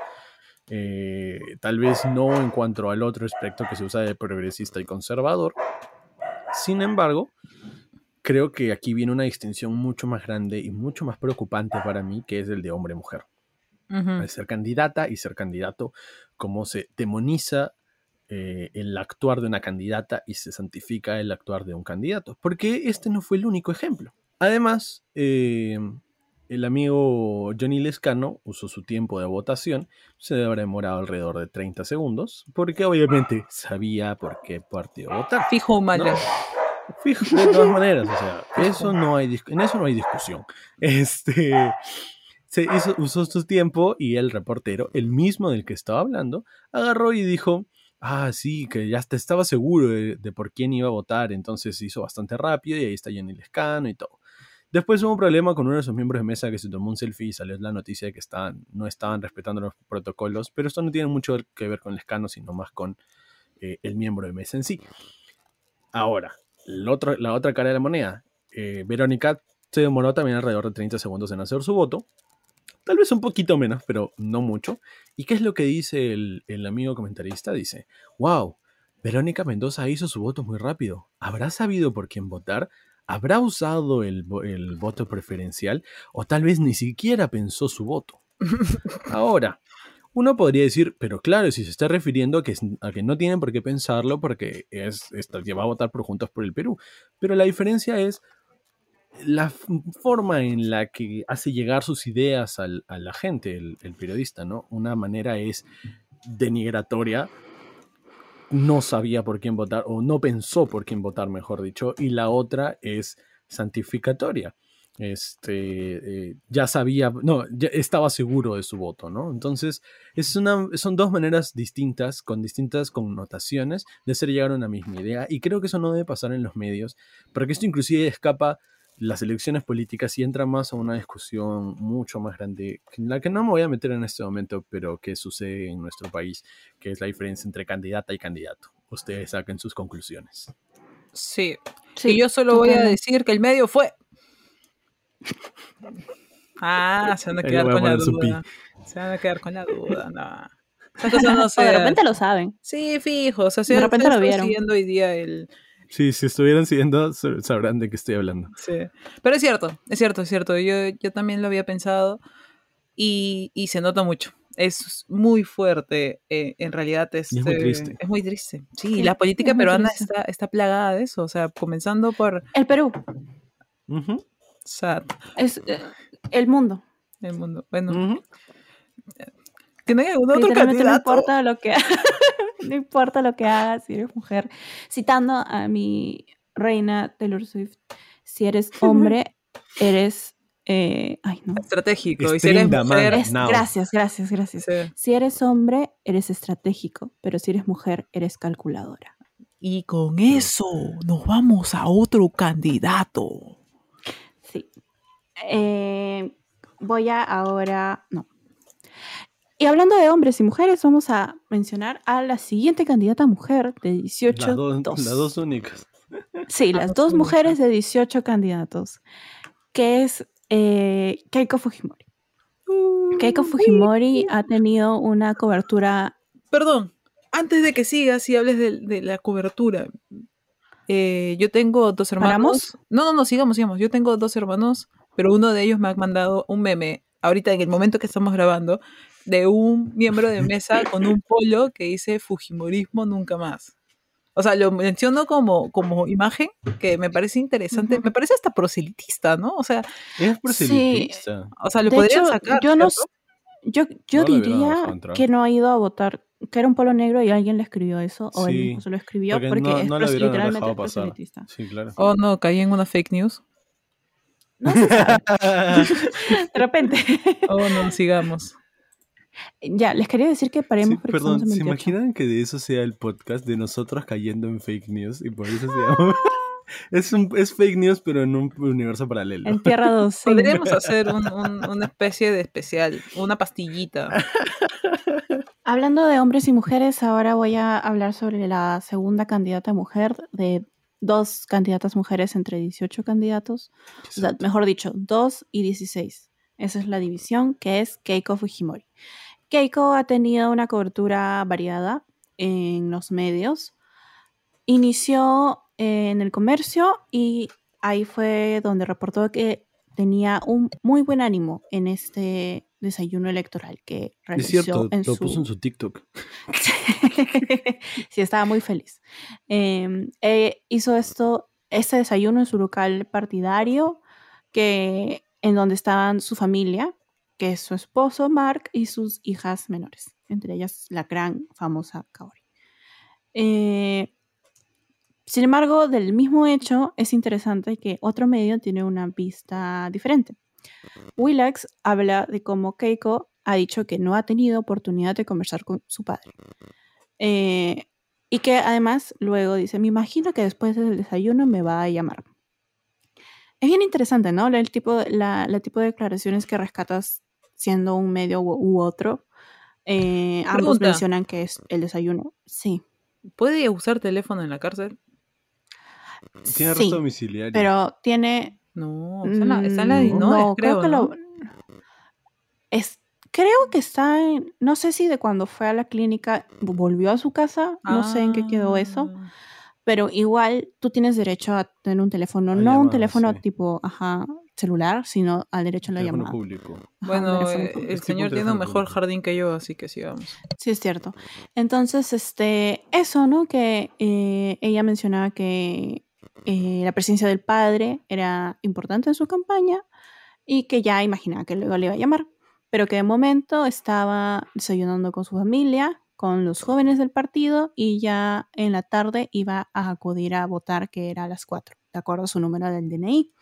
Eh, tal vez no en cuanto al otro espectro que se usa de progresista y conservador. Sin embargo, creo que aquí viene una distinción mucho más grande y mucho más preocupante para mí, que es el de hombre-mujer. Ujú. Al ser candidata y ser candidato, cómo se demoniza eh, el actuar de una candidata y se santifica el actuar de un candidato. Porque este no fue el único ejemplo. Además, eh, el amigo Johnny Lescano usó su tiempo de votación, se debe haber demorado alrededor de 30 segundos, porque obviamente sabía por qué partido votar. Fijo humano. ¿no? Fijo, de todas maneras, o sea, eso no hay, en eso no hay discusión. Este, se hizo, usó su tiempo y el reportero, el mismo del que estaba hablando, agarró y dijo, ah, sí, que ya estaba seguro de, por quién iba a votar, entonces hizo bastante rápido y ahí está Johnny Lescano y todo. Después hubo un problema con uno de sus miembros de mesa que se tomó un selfie y salió la noticia de que estaban, no estaban respetando los protocolos, pero esto no tiene mucho que ver con Lescano, sino más con eh, el miembro de mesa en sí. Ahora, el otro- la otra cara de la moneda. eh, Verónica se demoró también alrededor de 30 segundos en hacer su voto. Tal vez un poquito menos, pero no mucho. ¿Y qué es lo que dice el, el amigo comentarista? Dice, wow, Verónica Mendoza hizo su voto muy rápido. ¿Habrá sabido por quién votar? ¿Habrá usado el, el voto preferencial? ¿O tal vez ni siquiera pensó su voto? Ahora, uno podría decir, pero claro, si se está refiriendo a que, a que no tienen por qué pensarlo porque es, va a votar por Juntos por el Perú. Pero la diferencia es la forma en la que hace llegar sus ideas al- a la gente, el, el periodista, ¿no? Una manera es denigratoria, no sabía por quién votar o no pensó por quién votar, mejor dicho, y la otra es santificatoria. Este, eh, ya sabía, no, ya estaba seguro de su voto, ¿no? Entonces, es una, son dos maneras distintas, con distintas connotaciones, de hacer llegar a una misma idea, y creo que eso no debe pasar en los medios, porque esto inclusive escapa las elecciones políticas y entra más a una discusión mucho más grande, en la que no me voy a meter en este momento, pero que sucede en nuestro país, que es la diferencia entre candidata y candidato. Ustedes saquen sus conclusiones. Sí. Sí, y yo solo voy a decir que el medio fue. Ah, se van a quedar con la duda. Se van a quedar con la duda, no. Esas cosas no se de repente lo saben. Sí, fijo. O sea, si De repente lo están vieron. siguiendo hoy día el. Sí, si estuvieran siguiendo, sa- sabrán de qué estoy hablando. Sí. Pero es cierto, es cierto, es cierto. Yo, yo también lo había pensado y, y se nota mucho. Es muy fuerte, eh, en realidad. Y es muy este, triste. Es muy triste. Sí, Sí, la política es peruana está, está plagada de eso. O sea, comenzando por El Perú Ujú, Es eh, el mundo. el mundo. Bueno. ¿tiene algún otro Literalmente no candidato? importa lo que no importa lo que hagas si eres mujer. Citando a mi reina Taylor Swift, si eres hombre, eres eh, ay no. Estratégico. Y si eres mujer, man. Es- now. gracias, gracias, gracias. sí. Si eres hombre, eres estratégico, pero si eres mujer, eres calculadora. Y con eso nos vamos a otro candidato. Eh, voy a ahora. No. Y hablando de hombres y mujeres, vamos a mencionar a la siguiente candidata mujer de 18. Las dos, dos. las dos únicas. Sí, las dos mujeres de 18 candidatos, que es eh, Keiko Fujimori. Keiko Fujimori ha tenido una cobertura. Perdón, antes de que sigas y hables de, de la cobertura, eh, yo tengo dos hermanos. ¿Paramos? No, no, no, sigamos, sigamos. Yo tengo dos hermanos, pero uno de ellos me ha mandado un meme, ahorita en el momento que estamos grabando, de un miembro de mesa con un polo que dice Fujimorismo nunca más. O sea, lo menciono como, como imagen, que me parece interesante, Ujú. me parece hasta proselitista, ¿no? O sea, Es proselitista. o sea lo De podrían hecho, sacar. yo no. Yo, yo No diría que no ha ido a votar, que era un polo negro y alguien le escribió eso, o él Sí, mismo se lo escribió, porque porque, no- es literalmente proselitista. Sí, claro. Oh, no, caí en una fake news. No se sabe, de repente. Oh, no, sigamos. Ya, les quería decir que paremos Sí, porque perdón, ¿se 28. imaginan que de eso sea el podcast de nosotros cayendo en fake news? Y por eso se llama... es, un, es fake news, pero en un universo paralelo. En Tierra 2. sí. Podríamos hacer un- un- una especie de especial, una pastillita. Hablando de hombres y mujeres, ahora voy a hablar sobre la segunda candidata mujer de dos candidatas mujeres entre 18 candidatos. O sea, mejor dicho, 2 y 16. Esa es la división que es Keiko Fujimori. Keiko ha tenido una cobertura variada en los medios. Inició eh, en el comercio y ahí fue donde reportó que tenía un muy buen ánimo en este desayuno electoral que Es realizó cierto, en lo su... puso en su TikTok. sí, estaba muy feliz. Eh, eh, hizo esto, este desayuno en su local partidario, que, en donde estaban su familia, que es su esposo Mark y sus hijas menores, entre ellas la gran famosa Kaori. Eh, sin embargo, del mismo hecho, es interesante que otro medio tiene una vista diferente. Willax habla de cómo Keiko ha dicho que no ha tenido oportunidad de conversar con su padre. Eh, y que además luego dice, me imagino que después del desayuno me va a llamar. Es bien interesante, ¿no? El tipo, la, la tipo de declaraciones que rescatas siendo un medio u, u otro. Eh, ambos mencionan que es el desayuno. Sí. ¿Puede usar teléfono en la cárcel? Tiene sí, arresto domiciliario. pero tiene No, está en la, Mm, Dinoes, creo, que ¿no? lo- es, creo que está en, no sé si de cuando fue a la clínica volvió a su casa, no sé en qué quedó eso, Ah. pero igual tú tienes derecho a tener un teléfono, A no un teléfono sí. tipo, ajá, celular, sino al derecho a la Teléfono llamada. público. Ajá, Bueno, teléfono eh, público. el señor tiene un mejor jardín que yo, así que sigamos. Sí, es cierto. Entonces, este, eso, ¿no? Que eh, ella mencionaba que eh, la presencia del padre era importante en su campaña y que ya imaginaba que luego le iba a llamar, pero que de momento estaba desayunando con su familia, con los jóvenes del partido y ya en la tarde iba a acudir a votar, que era a las 4, de acuerdo a su número del DNI.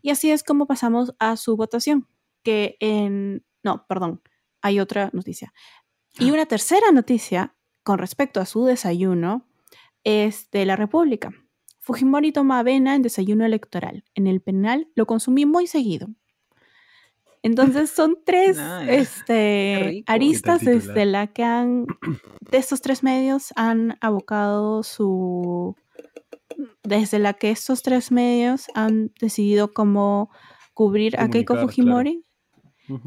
Y así es como pasamos a su votación, que en... No, perdón, hay otra noticia. Y una tercera noticia con respecto a su desayuno es de la República. Fujimori toma avena en desayuno electoral. En el penal lo consumí muy seguido. Entonces son tres Nice. este, aristas desde la que han, de estos tres medios han abocado su, desde la que estos tres medios han decidido cómo cubrir a Keiko Fujimori.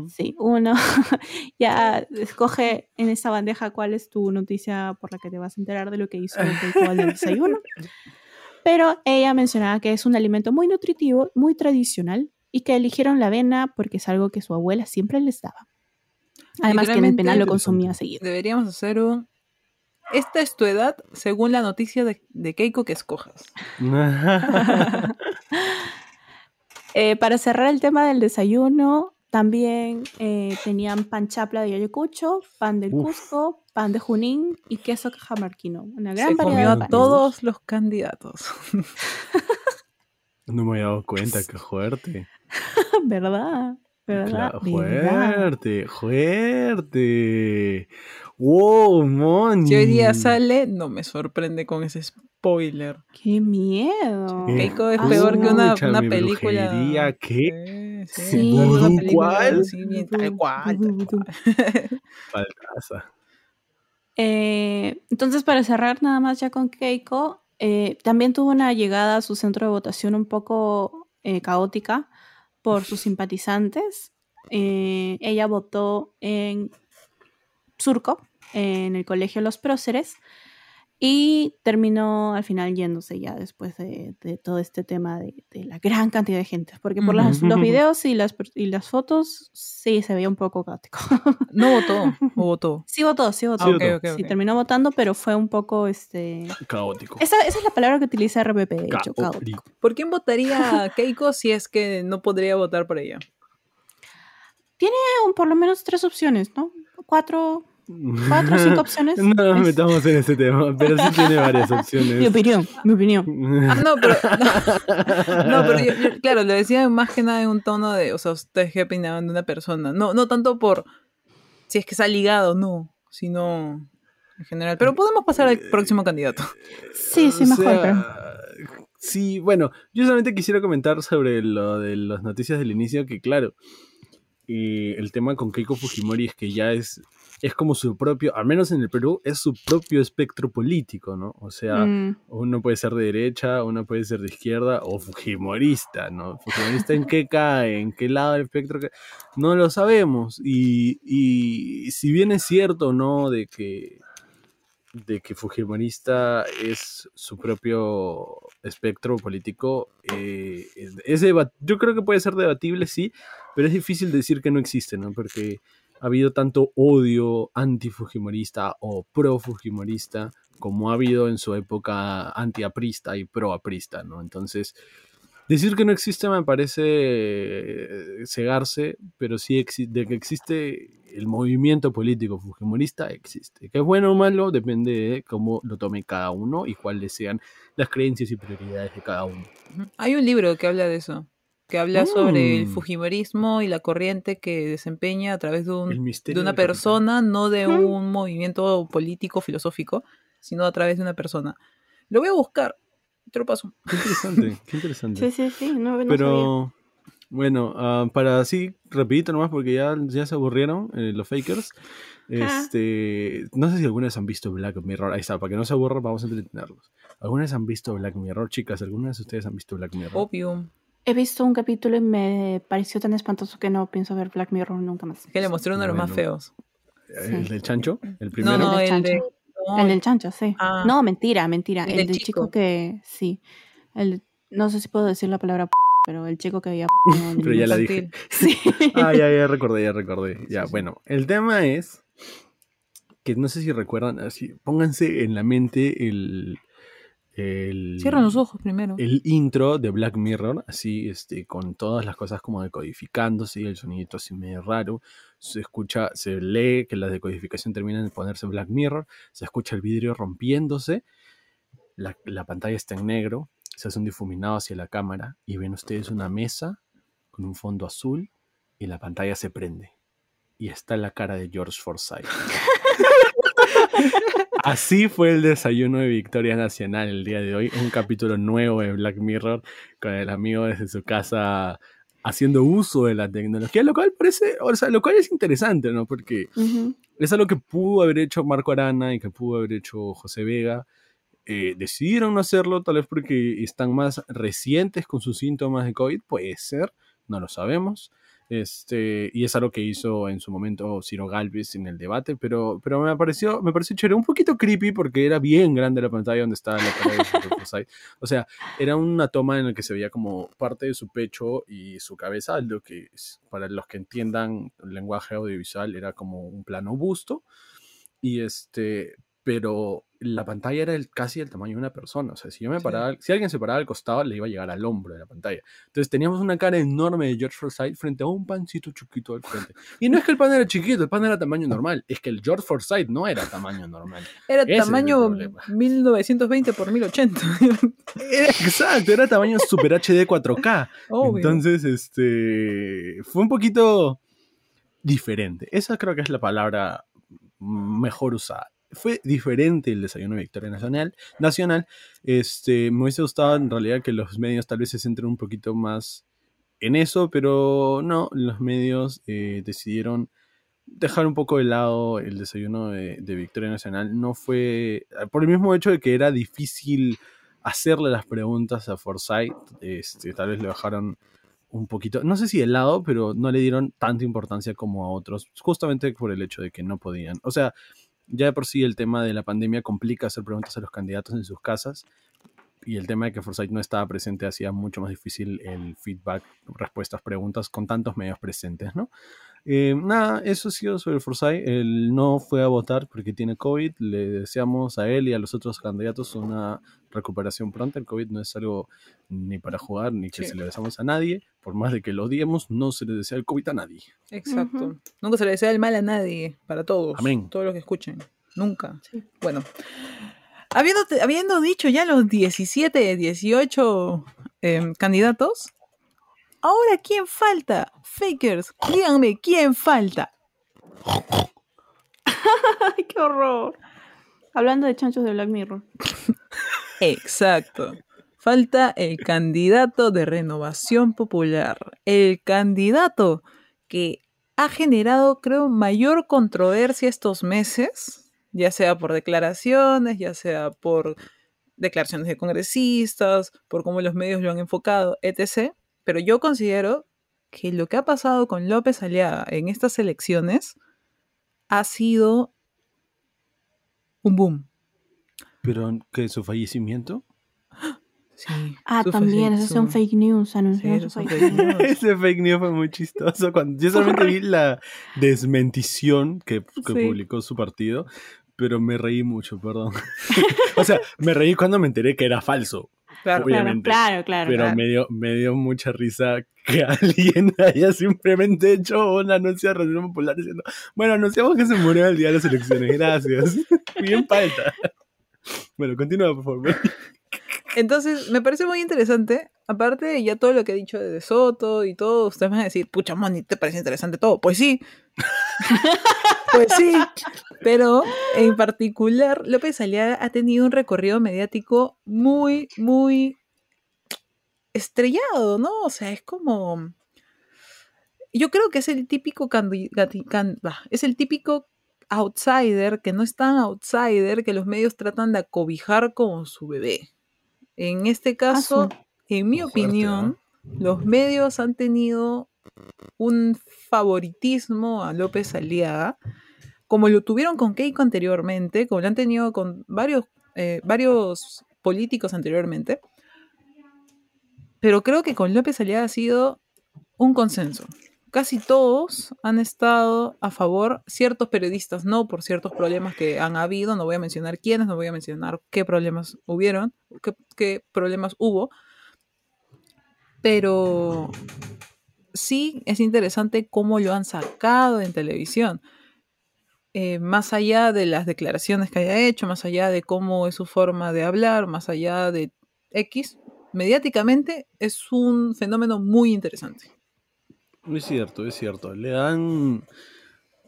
Sí, uno ya escoge en esta bandeja cuál es tu noticia por la que te vas a enterar de lo que hizo Keiko al desayuno. Pero ella mencionaba que es un alimento muy nutritivo, muy tradicional y que eligieron la avena porque es algo que su abuela siempre les daba. Además que en el penal lo consumía seguido. Deberíamos hacer un... Esta es tu edad según la noticia de, de Keiko que escojas. Eh, para cerrar el tema del desayuno, también eh, tenían pan chapla de Ayacucho, pan del Uf. Cusco, pan de Junín y queso cajamarquino. Una gran Se variedad comió de a panes. todos los candidatos. No me había dado cuenta, qué fuerte. ¿Verdad? ¿Verdad? Claro, ¿Verdad? fuerte, fuerte. Wow, Moni. Si hoy día sale, no me sorprende con ese spoiler. ¡Qué miedo! Keiko es Ah, peor que una, película. brujería, ¿qué? Sí, tal cual, tal cual. Paltaza. Eh, entonces, para cerrar nada más ya con Keiko, eh, también tuvo una llegada a su centro de votación un poco eh, caótica por sus simpatizantes. Ella votó en Surco, en el Colegio Los Próceres, y terminó al final yéndose ya después de, de todo este tema de, de la gran cantidad de gente. Porque por las- los videos y las, y las fotos sí se veía un poco caótico. No votó, o votó. Sí votó, sí votó. Sí Ah, terminó votando, pero fue un poco este. Caótico. Esa, esa es la palabra que utiliza RPP, de hecho, caótico. Caótico. ¿Por quién votaría Keiko si es que no podría votar por ella? Tiene un- por lo menos tres opciones, ¿no? Cuatro, cuatro o cinco opciones. No nos metamos en ese tema, pero sí tiene varias Mi opciones. opinión, mi opinión. Ah, no, pero. No, pero yo, yo- claro, lo decía más que nada en un tono de. O sea, ustedes qué opinaban de una persona. No, no tanto por si es que está ligado o no, sino en general. Pero podemos pasar al próximo candidato. Sí, sí, O mejor. sea, pero- Sí, bueno, yo solamente quisiera comentar sobre lo de las noticias del inicio, que claro, eh, el tema con Keiko Fujimori es que ya es, es como su propio, al menos en el Perú, es su propio espectro político, ¿no? O sea, Mm, uno puede ser de derecha, uno puede ser de izquierda o fujimorista, ¿no? ¿Fujimorista en qué cae? ¿En qué lado del espectro cae? No lo sabemos. Y, y si bien es cierto, ¿no? De que, de que fujimorista es su propio espectro político, eh, es, es yo creo que puede ser debatible, sí, pero es difícil decir que no existe, ¿no? Porque ha habido tanto odio anti-fujimorista o pro-fujimorista como ha habido en su época anti-aprista y pro-aprista, ¿no? Entonces, decir que no existe me parece eh, cegarse, pero sí de que existe el movimiento político fujimorista, existe. Que es bueno o malo depende de cómo lo tome cada uno y cuáles sean las creencias y prioridades de cada uno. Hay un libro que habla de eso, que habla sobre el Mm. fujimorismo y la corriente que desempeña a través de, un- de una persona, no de Ujú. un movimiento político, filosófico, sino a través de una persona. Lo voy a buscar, te lo paso. Qué interesante, qué interesante. Sí, sí, sí. No, no sabía. Pero bueno, ah, para así, rapidito nomás, porque ya, ya se aburrieron eh, los fakers. Este, no sé si alguna vez han visto Black Mirror. Ahí está, para que no se aburran, vamos a entretenerlos. ¿Alguna vez han visto Black Mirror, chicas? ¿Algunas de ustedes han visto Black Mirror? Opium. He visto un capítulo y me pareció tan espantoso que no pienso ver Black Mirror nunca más. Que le mostré uno de los más feos. ¿El del chancho? ¿El No, primero? no, El el chancho. de... no, El del chancho, sí. Ah. No, mentira, mentira. El El, del chico. chico. que, sí. El, no sé si puedo decir la palabra p- pero el chico que había... no, Pero ya la infantil. Sí. Ah, ya, ya recordé, ya recordé. Ya, Sí, sí. bueno, el tema es que no sé si recuerdan, así, pónganse en la mente el... el Cierran los ojos primero. el intro de Black Mirror, así, este, con todas las cosas como decodificándose y el sonidito así medio raro. Se escucha, se lee que la decodificación termina en ponerse Black Mirror, se escucha el vidrio rompiéndose, la, la pantalla está en negro, se hace un difuminado hacia la cámara y ven ustedes una mesa con un fondo azul y la pantalla se prende. Y está la cara de George Forsyth. Así fue el desayuno de Victoria Nacional el día de hoy. Un capítulo nuevo de Black Mirror con el amigo desde su casa haciendo uso de la tecnología, lo cual parece, o sea, lo cual es interesante, ¿no? Porque Ujú. es algo que pudo haber hecho Marco Arana y que pudo haber hecho José Vega. Eh, decidieron no hacerlo, tal vez porque están más recientes con sus síntomas de COVID, puede ser, no lo sabemos. Este, y es algo que hizo en su momento Ciro Galvez en el debate, pero, pero me pareció, me pareció chévere, un poquito creepy porque era bien grande la pantalla donde estaba la cara de. O sea, era una toma en la que se veía como parte de su pecho y su cabeza, lo que para los que entiendan lenguaje audiovisual era como un plano busto y este, pero la pantalla era el- casi el tamaño de una persona, o sea, si yo me Sí. paraba, si alguien se paraba al costado le iba a llegar al hombro de la pantalla. Entonces teníamos una cara enorme de George Forsyth frente a un pancito chiquito al frente. Y no es que el pan era chiquito, el pan era tamaño normal, es que el George Forsyth no era tamaño normal. Era Ese tamaño problema. 1920 por 1080. Era- exacto, era tamaño Super HD 4K. Obvio. Entonces, este, fue un poquito diferente. Esa creo que es la palabra mejor usada. Fue diferente el desayuno de Victoria Nacional. Nacional. Este, me hubiese gustado en realidad que los medios tal vez se centren un poquito más en eso, pero no, los medios eh, decidieron dejar un poco de lado el desayuno de, Victoria Nacional. No fue por el mismo hecho de que era difícil hacerle las preguntas a Forsyth. Este, tal vez le bajaron un poquito, no sé si de lado, pero no le dieron tanta importancia como a otros, justamente por el hecho de que no podían. O sea, ya de por sí el tema de la pandemia complica hacer preguntas a los candidatos en sus casas y el tema de que Forsyth no estaba presente hacía mucho más difícil el feedback, respuestas, preguntas con tantos medios presentes, ¿no? Eh, nada, eso ha sido sobre Forsyth. Él no fue a votar porque tiene COVID. Le deseamos a él y a los otros candidatos una recuperación pronta. El COVID no es algo ni para jugar ni que Sí. se le deseamos a nadie. Por más de que lo odiemos, no se le desea el COVID a nadie. Exacto. Nunca se le desea el mal a nadie, para todos. Amén. Todos los que escuchen. Nunca. Sí. Bueno. Habiendo, habiendo dicho ya los 17, 18 em, candidatos, ahora ¿quién falta? Fakers, díganme, ¿quién falta? Ay, qué horror. Hablando de chanchos de Black Mirror. Exacto. Falta el candidato de renovación popular. El candidato que ha generado, creo, mayor controversia estos meses, ya sea por declaraciones, ya sea por declaraciones de congresistas, por cómo los medios lo han enfocado, etc. Pero yo considero que lo que ha pasado con López Aliaga en estas elecciones ha sido un boom. Pero que su fallecimiento. Sí, Ah, también, ese es un su- fake news. Sí, fake news. news. Ese fake news fue muy chistoso. Cuando, yo solamente vi la desmentición que, que Sí. publicó su partido, pero me reí mucho, perdón. o sea, me reí cuando me enteré que era falso. Claro, Obviamente. claro, claro. pero claro. me, dio, me dio mucha risa que alguien haya simplemente hecho un anuncio de Reunión Popular diciendo, bueno, anunciamos que se murió el día de las elecciones, gracias. Bien falta. Bueno, continúa, por favor. Entonces, me parece muy interesante. Aparte de ya todo lo que he dicho de Soto y todo, ustedes van a decir, pucha, Moni, ¿te parece interesante todo? Pues sí. pues sí. Pero en particular, López Aliaga ha tenido un recorrido mediático muy, muy estrellado, ¿no? O sea, es como. Yo creo que es el típico candi- es el típico outsider que no es tan outsider que los medios tratan de acobijar como su bebé. En este caso, su. en mi Muy fuerte, opinión, los medios han tenido un favoritismo a López Aliaga, como lo tuvieron con Keiko anteriormente, como lo han tenido con varios, eh, varios políticos anteriormente. Pero creo que con López Aliaga ha sido un consenso. Casi todos han estado a favor, ciertos periodistas no, por ciertos problemas que han habido, no voy a mencionar quiénes, no voy a mencionar qué problemas hubieron, qué, problemas hubo, pero sí es interesante cómo lo han sacado en televisión. Eh, más allá de las declaraciones que haya hecho, más allá de cómo es su forma de hablar, más allá de X, mediáticamente es un fenómeno muy interesante. Es cierto, es cierto. Le dan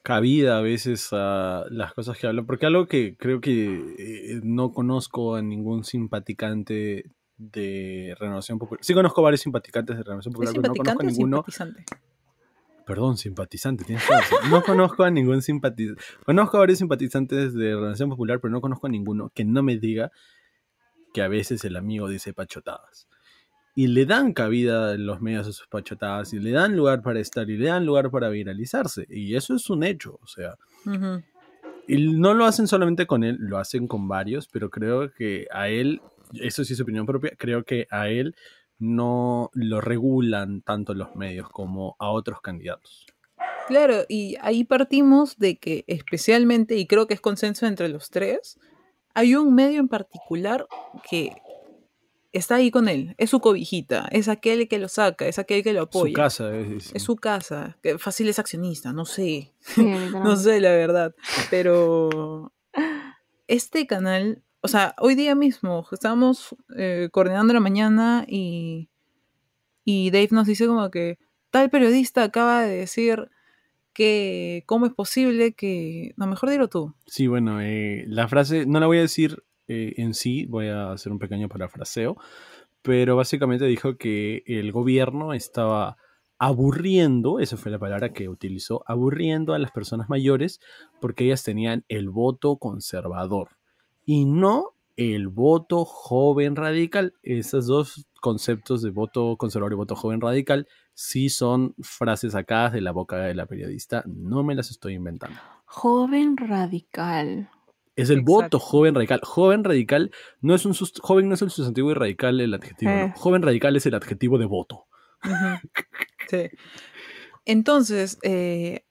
cabida a veces a las cosas que hablan, porque algo que creo que eh, no conozco a ningún simpaticante de Renovación Popular. Sí conozco varios simpaticantes de Renovación ¿Es Popular, pero no conozco a ninguno. simpatizante? Perdón, simpatizante, tienes razón. No conozco a ningún simpatizante. Conozco a varios simpatizantes de Renovación Popular, pero no conozco a ninguno que no me diga que a veces el amigo dice pachotadas. Y le dan cabida en los medios a sus pachotadas, y le dan lugar para estar, y le dan lugar para viralizarse. Y eso es un hecho, o sea. Y no lo hacen solamente con él, lo hacen con varios, pero creo que a él, eso sí es opinión propia, creo que a él no lo regulan tanto los medios como a otros candidatos. Claro, y ahí partimos de que especialmente, y creo que es consenso entre los tres, hay un medio en particular que está ahí con él, es su cobijita, es aquel que lo saca, es aquel que lo Su apoya. casa es, Es su casa, que fácil es accionista, no sé, Sí, no sé la verdad, pero este canal, o sea, hoy día mismo estábamos eh, coordinando la mañana y, y Dave nos dice como que tal periodista acaba de decir que cómo es posible que, no, mejor dilo tú. Sí, bueno, eh, la frase no la voy a decir eh, en sí, voy a hacer un pequeño parafraseo, pero básicamente dijo que el gobierno estaba aburriendo, esa fue la palabra que utilizó, aburriendo a las personas mayores porque ellas tenían el voto conservador y no el voto joven radical. Esos dos conceptos de voto conservador y voto joven radical sí son frases sacadas de la boca de la periodista, no me las estoy inventando. Joven radical. Es el Exacto. voto joven radical. Joven radical no es un joven no es el sustantivo y radical el adjetivo. no. Eh. Joven radical es el adjetivo de voto. Sí. Entonces, eh,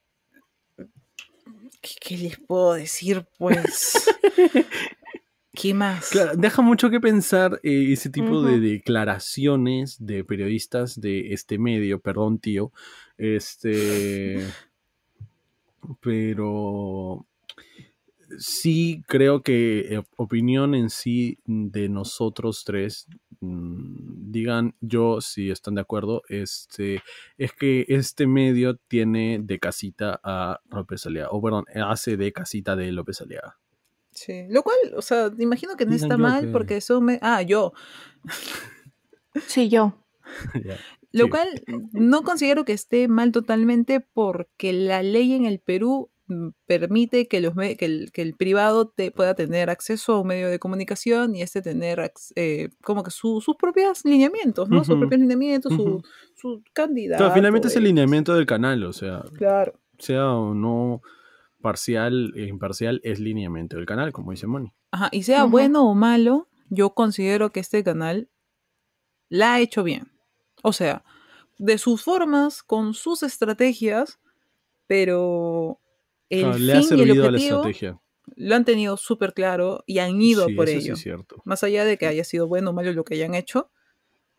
¿qué, qué les puedo decir? Pues, ¿qué más? Claro, deja mucho que pensar eh, ese tipo de declaraciones de periodistas de este medio, perdón tío, este, pero sí creo que eh, opinión en sí de nosotros tres, mm, digan yo si están de acuerdo, este, es que este medio tiene de casita a López Aliaga, o perdón, hace de casita de López Aliaga. Sí, lo cual, o sea, imagino que no Digan está mal que- porque eso me... Ah, yo. Sí, yo. Lo Sí. cual no considero que esté mal totalmente porque la ley en el Perú permite que, los que, el, que el privado te pueda tener acceso a un medio de comunicación y este tener eh, como que su- sus propios lineamientos, ¿no? Sus Ujú. propios lineamientos, su- Ujú. su, candidato. Claro, finalmente es el lineamiento del canal, o sea, Claro. sea o no parcial e imparcial, es lineamiento del canal, como dice Moni. Ajá, y sea bueno o malo, yo considero que este canal la ha hecho bien. O sea, de sus formas, con sus estrategias, pero el Claro, fin le ha y el servido a la objetivo estrategia. lo han tenido súper claro y han ido Sí, por eso sí ello. es cierto. Más allá de que haya sido bueno o malo lo que hayan hecho,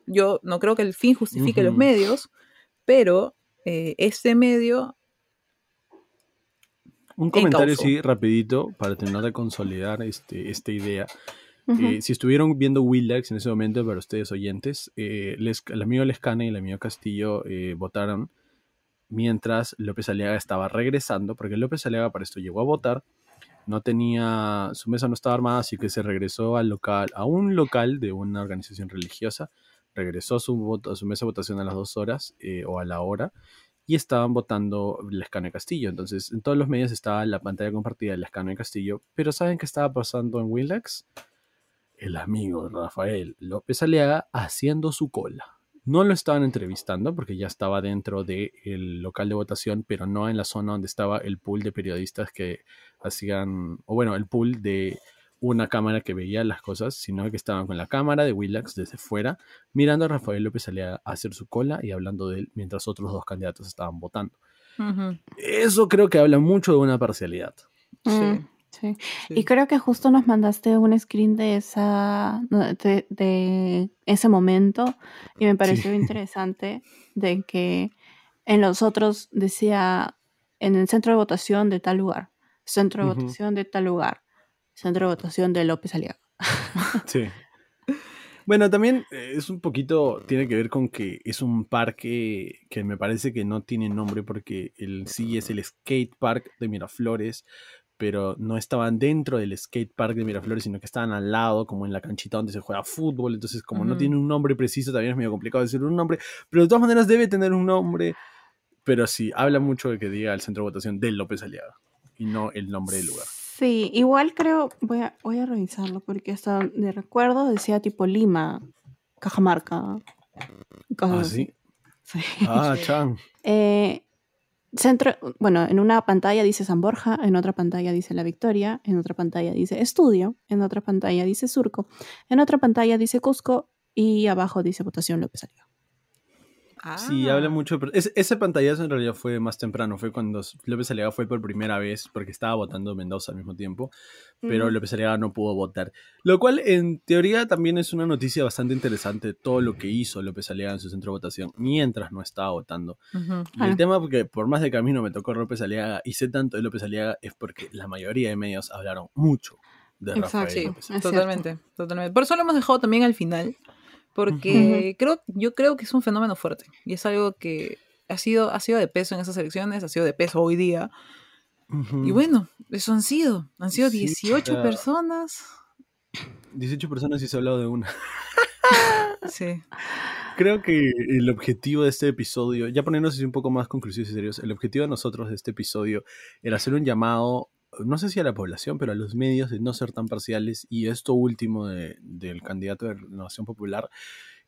yo no creo que el fin justifique los Ujú. medios, pero eh, este medio Un comentario sí, rapidito, para terminar de consolidar este, esta idea. Ujú. Eh, si estuvieron viendo Willax en ese momento, para ustedes oyentes, eh, Les- el amigo Lescana y el amigo Castillo eh, votaron mientras López Aliaga estaba regresando, porque López Aliaga para esto llegó a votar, no tenía, su mesa no estaba armada, así que se regresó al local, a un local de una organización religiosa, regresó a su, mesa de votación a las dos horas eh, o a la hora, y estaban votando Lescano y Castillo. Entonces, en todos los medios estaba la pantalla compartida de Lescano y Castillo, pero ¿saben qué estaba pasando en Willax? el amigo Rafael López Aliaga haciendo su cola. No lo estaban entrevistando porque ya estaba dentro del local de votación, pero no en la zona donde estaba el pool de periodistas que hacían, o bueno, el pool de una cámara que veía las cosas, sino que estaban con la cámara de Willax desde fuera, mirando a Rafael López Aliaga hacer su cola y hablando de él mientras otros dos candidatos estaban votando. Eso creo que habla mucho de una parcialidad. Mm, sí, sí. sí. Y creo que justo nos mandaste un screen de esa de, de ese momento y me pareció interesante de que en los otros decía en el centro de votación de tal lugar, centro de votación de tal lugar, centro de votación de López Aliaga. Sí. Bueno, también eh, es un poquito, tiene que ver con que es un parque que me parece que no tiene nombre porque el sí es el skate park de Miraflores, pero no estaban dentro del skate park de Miraflores, sino que estaban al lado, como en la canchita donde se juega fútbol, entonces como no Ujú. tiene un nombre preciso, también es medio complicado decir un nombre, pero de todas maneras debe tener un nombre, pero sí, habla mucho de que diga el centro de votación de López Aliaga y no el nombre del lugar. Sí, igual creo, voy a, voy a revisarlo porque hasta de recuerdo decía tipo Lima, Cajamarca, cosas Ah, así. sí. Sí. Ah, chan. Eh, centro, bueno, en una pantalla dice San Borja, en otra pantalla dice La Victoria, en otra pantalla dice Estudio, en otra pantalla dice Surco, en otra pantalla dice Cusco y abajo dice Votación López Aliaga. Sí, Ah. habla mucho. Pero ese, ese pantallazo en realidad fue más temprano. Fue cuando López Aliaga fue por primera vez, porque estaba votando Mendoza al mismo tiempo. Pero. López Aliaga no pudo votar. Lo cual, en teoría, también es una noticia bastante interesante. Todo lo que hizo López Aliaga en su centro de votación mientras no estaba votando. Y el tema, porque por más de que a mí no me tocó López Aliaga y sé tanto de López Aliaga, es porque la mayoría de medios hablaron mucho de Exacto. Rafael López Es totalmente, totalmente. Por eso lo hemos dejado también al final, porque creo, yo creo que es un fenómeno fuerte y es algo que ha sido, ha sido de peso en esas elecciones, ha sido de peso hoy día. Y bueno, eso han sido, han sido Sí, 18 o sea- personas. 18 personas y se ha hablado de una. Sí. Creo que el objetivo de este episodio, ya poniéndonos así un poco más conclusivos y serios, el objetivo de nosotros de este episodio era hacer un llamado, no sé si a la población, pero a los medios de no ser tan parciales. Y esto último de- del candidato de Renovación Popular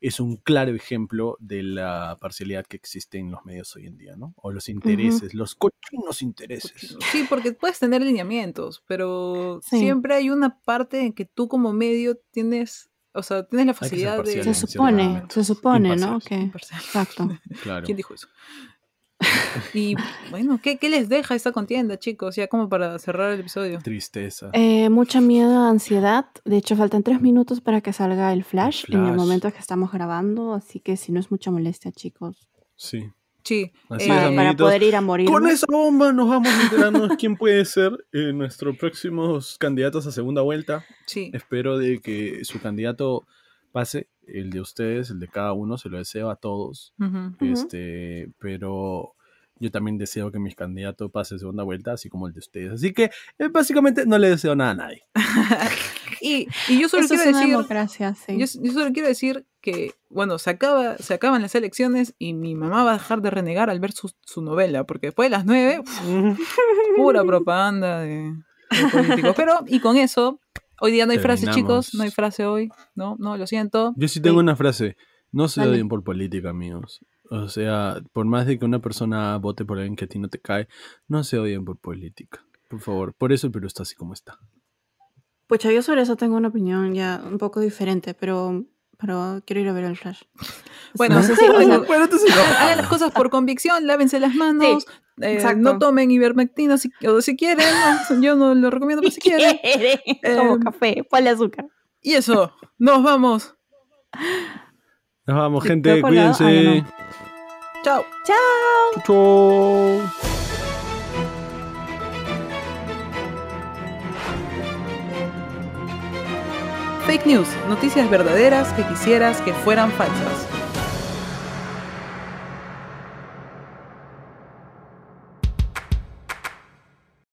es un claro ejemplo de la parcialidad que existe en los medios hoy en día, ¿no? O los intereses, los cochinos intereses. Sí, porque puedes tener lineamientos, pero Sí. siempre hay una parte en que tú como medio tienes, o sea, tienes la facilidad de... Se supone, se supone, ¿no? Exacto. Claro. ¿Quién dijo eso? Y bueno, ¿qué, qué les deja esta contienda, chicos? Ya como para cerrar el episodio. Tristeza. Eh, mucho miedo, ansiedad. De hecho, faltan tres minutos para que salga el flash, en el momento que estamos grabando, así que si no es mucha molestia, chicos. Sí. Sí. Así eh, es, para, para poder ir a morir. Con esa bomba nos vamos a enterarnos quién puede ser eh, nuestros próximos candidatos a segunda vuelta. sí. Espero de que su candidato pase, el de ustedes, el de cada uno, se lo deseo a todos. Este, pero yo también deseo que mi candidato pase segunda vuelta, así como el de ustedes. Así que eh, básicamente no le deseo nada a nadie. Y, y yo solo Eso es quiero una decir, democracia, sí. yo, yo solo quiero decir que, bueno, se, acaba, se acaban las elecciones y mi mamá va a dejar de renegar al ver su, su novela, porque después de las nueve, pura propaganda de, de políticos. Pero, y con eso, hoy día no hay frase, Terminamos. chicos, no hay frase hoy, no, no, lo siento. Yo sí tengo Sí. una frase. No se Dale. odien por política, amigos. O sea, por más de que una persona vote por alguien que a ti no te cae, no se odien por política. Por favor. Por eso el Perú está así como está. Pucha, yo sobre eso tengo una opinión ya un poco diferente, pero, pero quiero ir a ver el Flash. Bueno, no sé si bueno, bueno, entonces no. hagan las cosas por convicción, lávense las manos, eh, exacto. no tomen ivermectina si, o si quieren, no, yo no lo recomiendo, pero si quieren. Como Em, café, ponle azúcar. Y eso, nos vamos. Nos vamos, ¿Te gente. Cuídense. ya no. Chao. Chau, chau. Fake news, noticias verdaderas que quisieras que fueran falsas.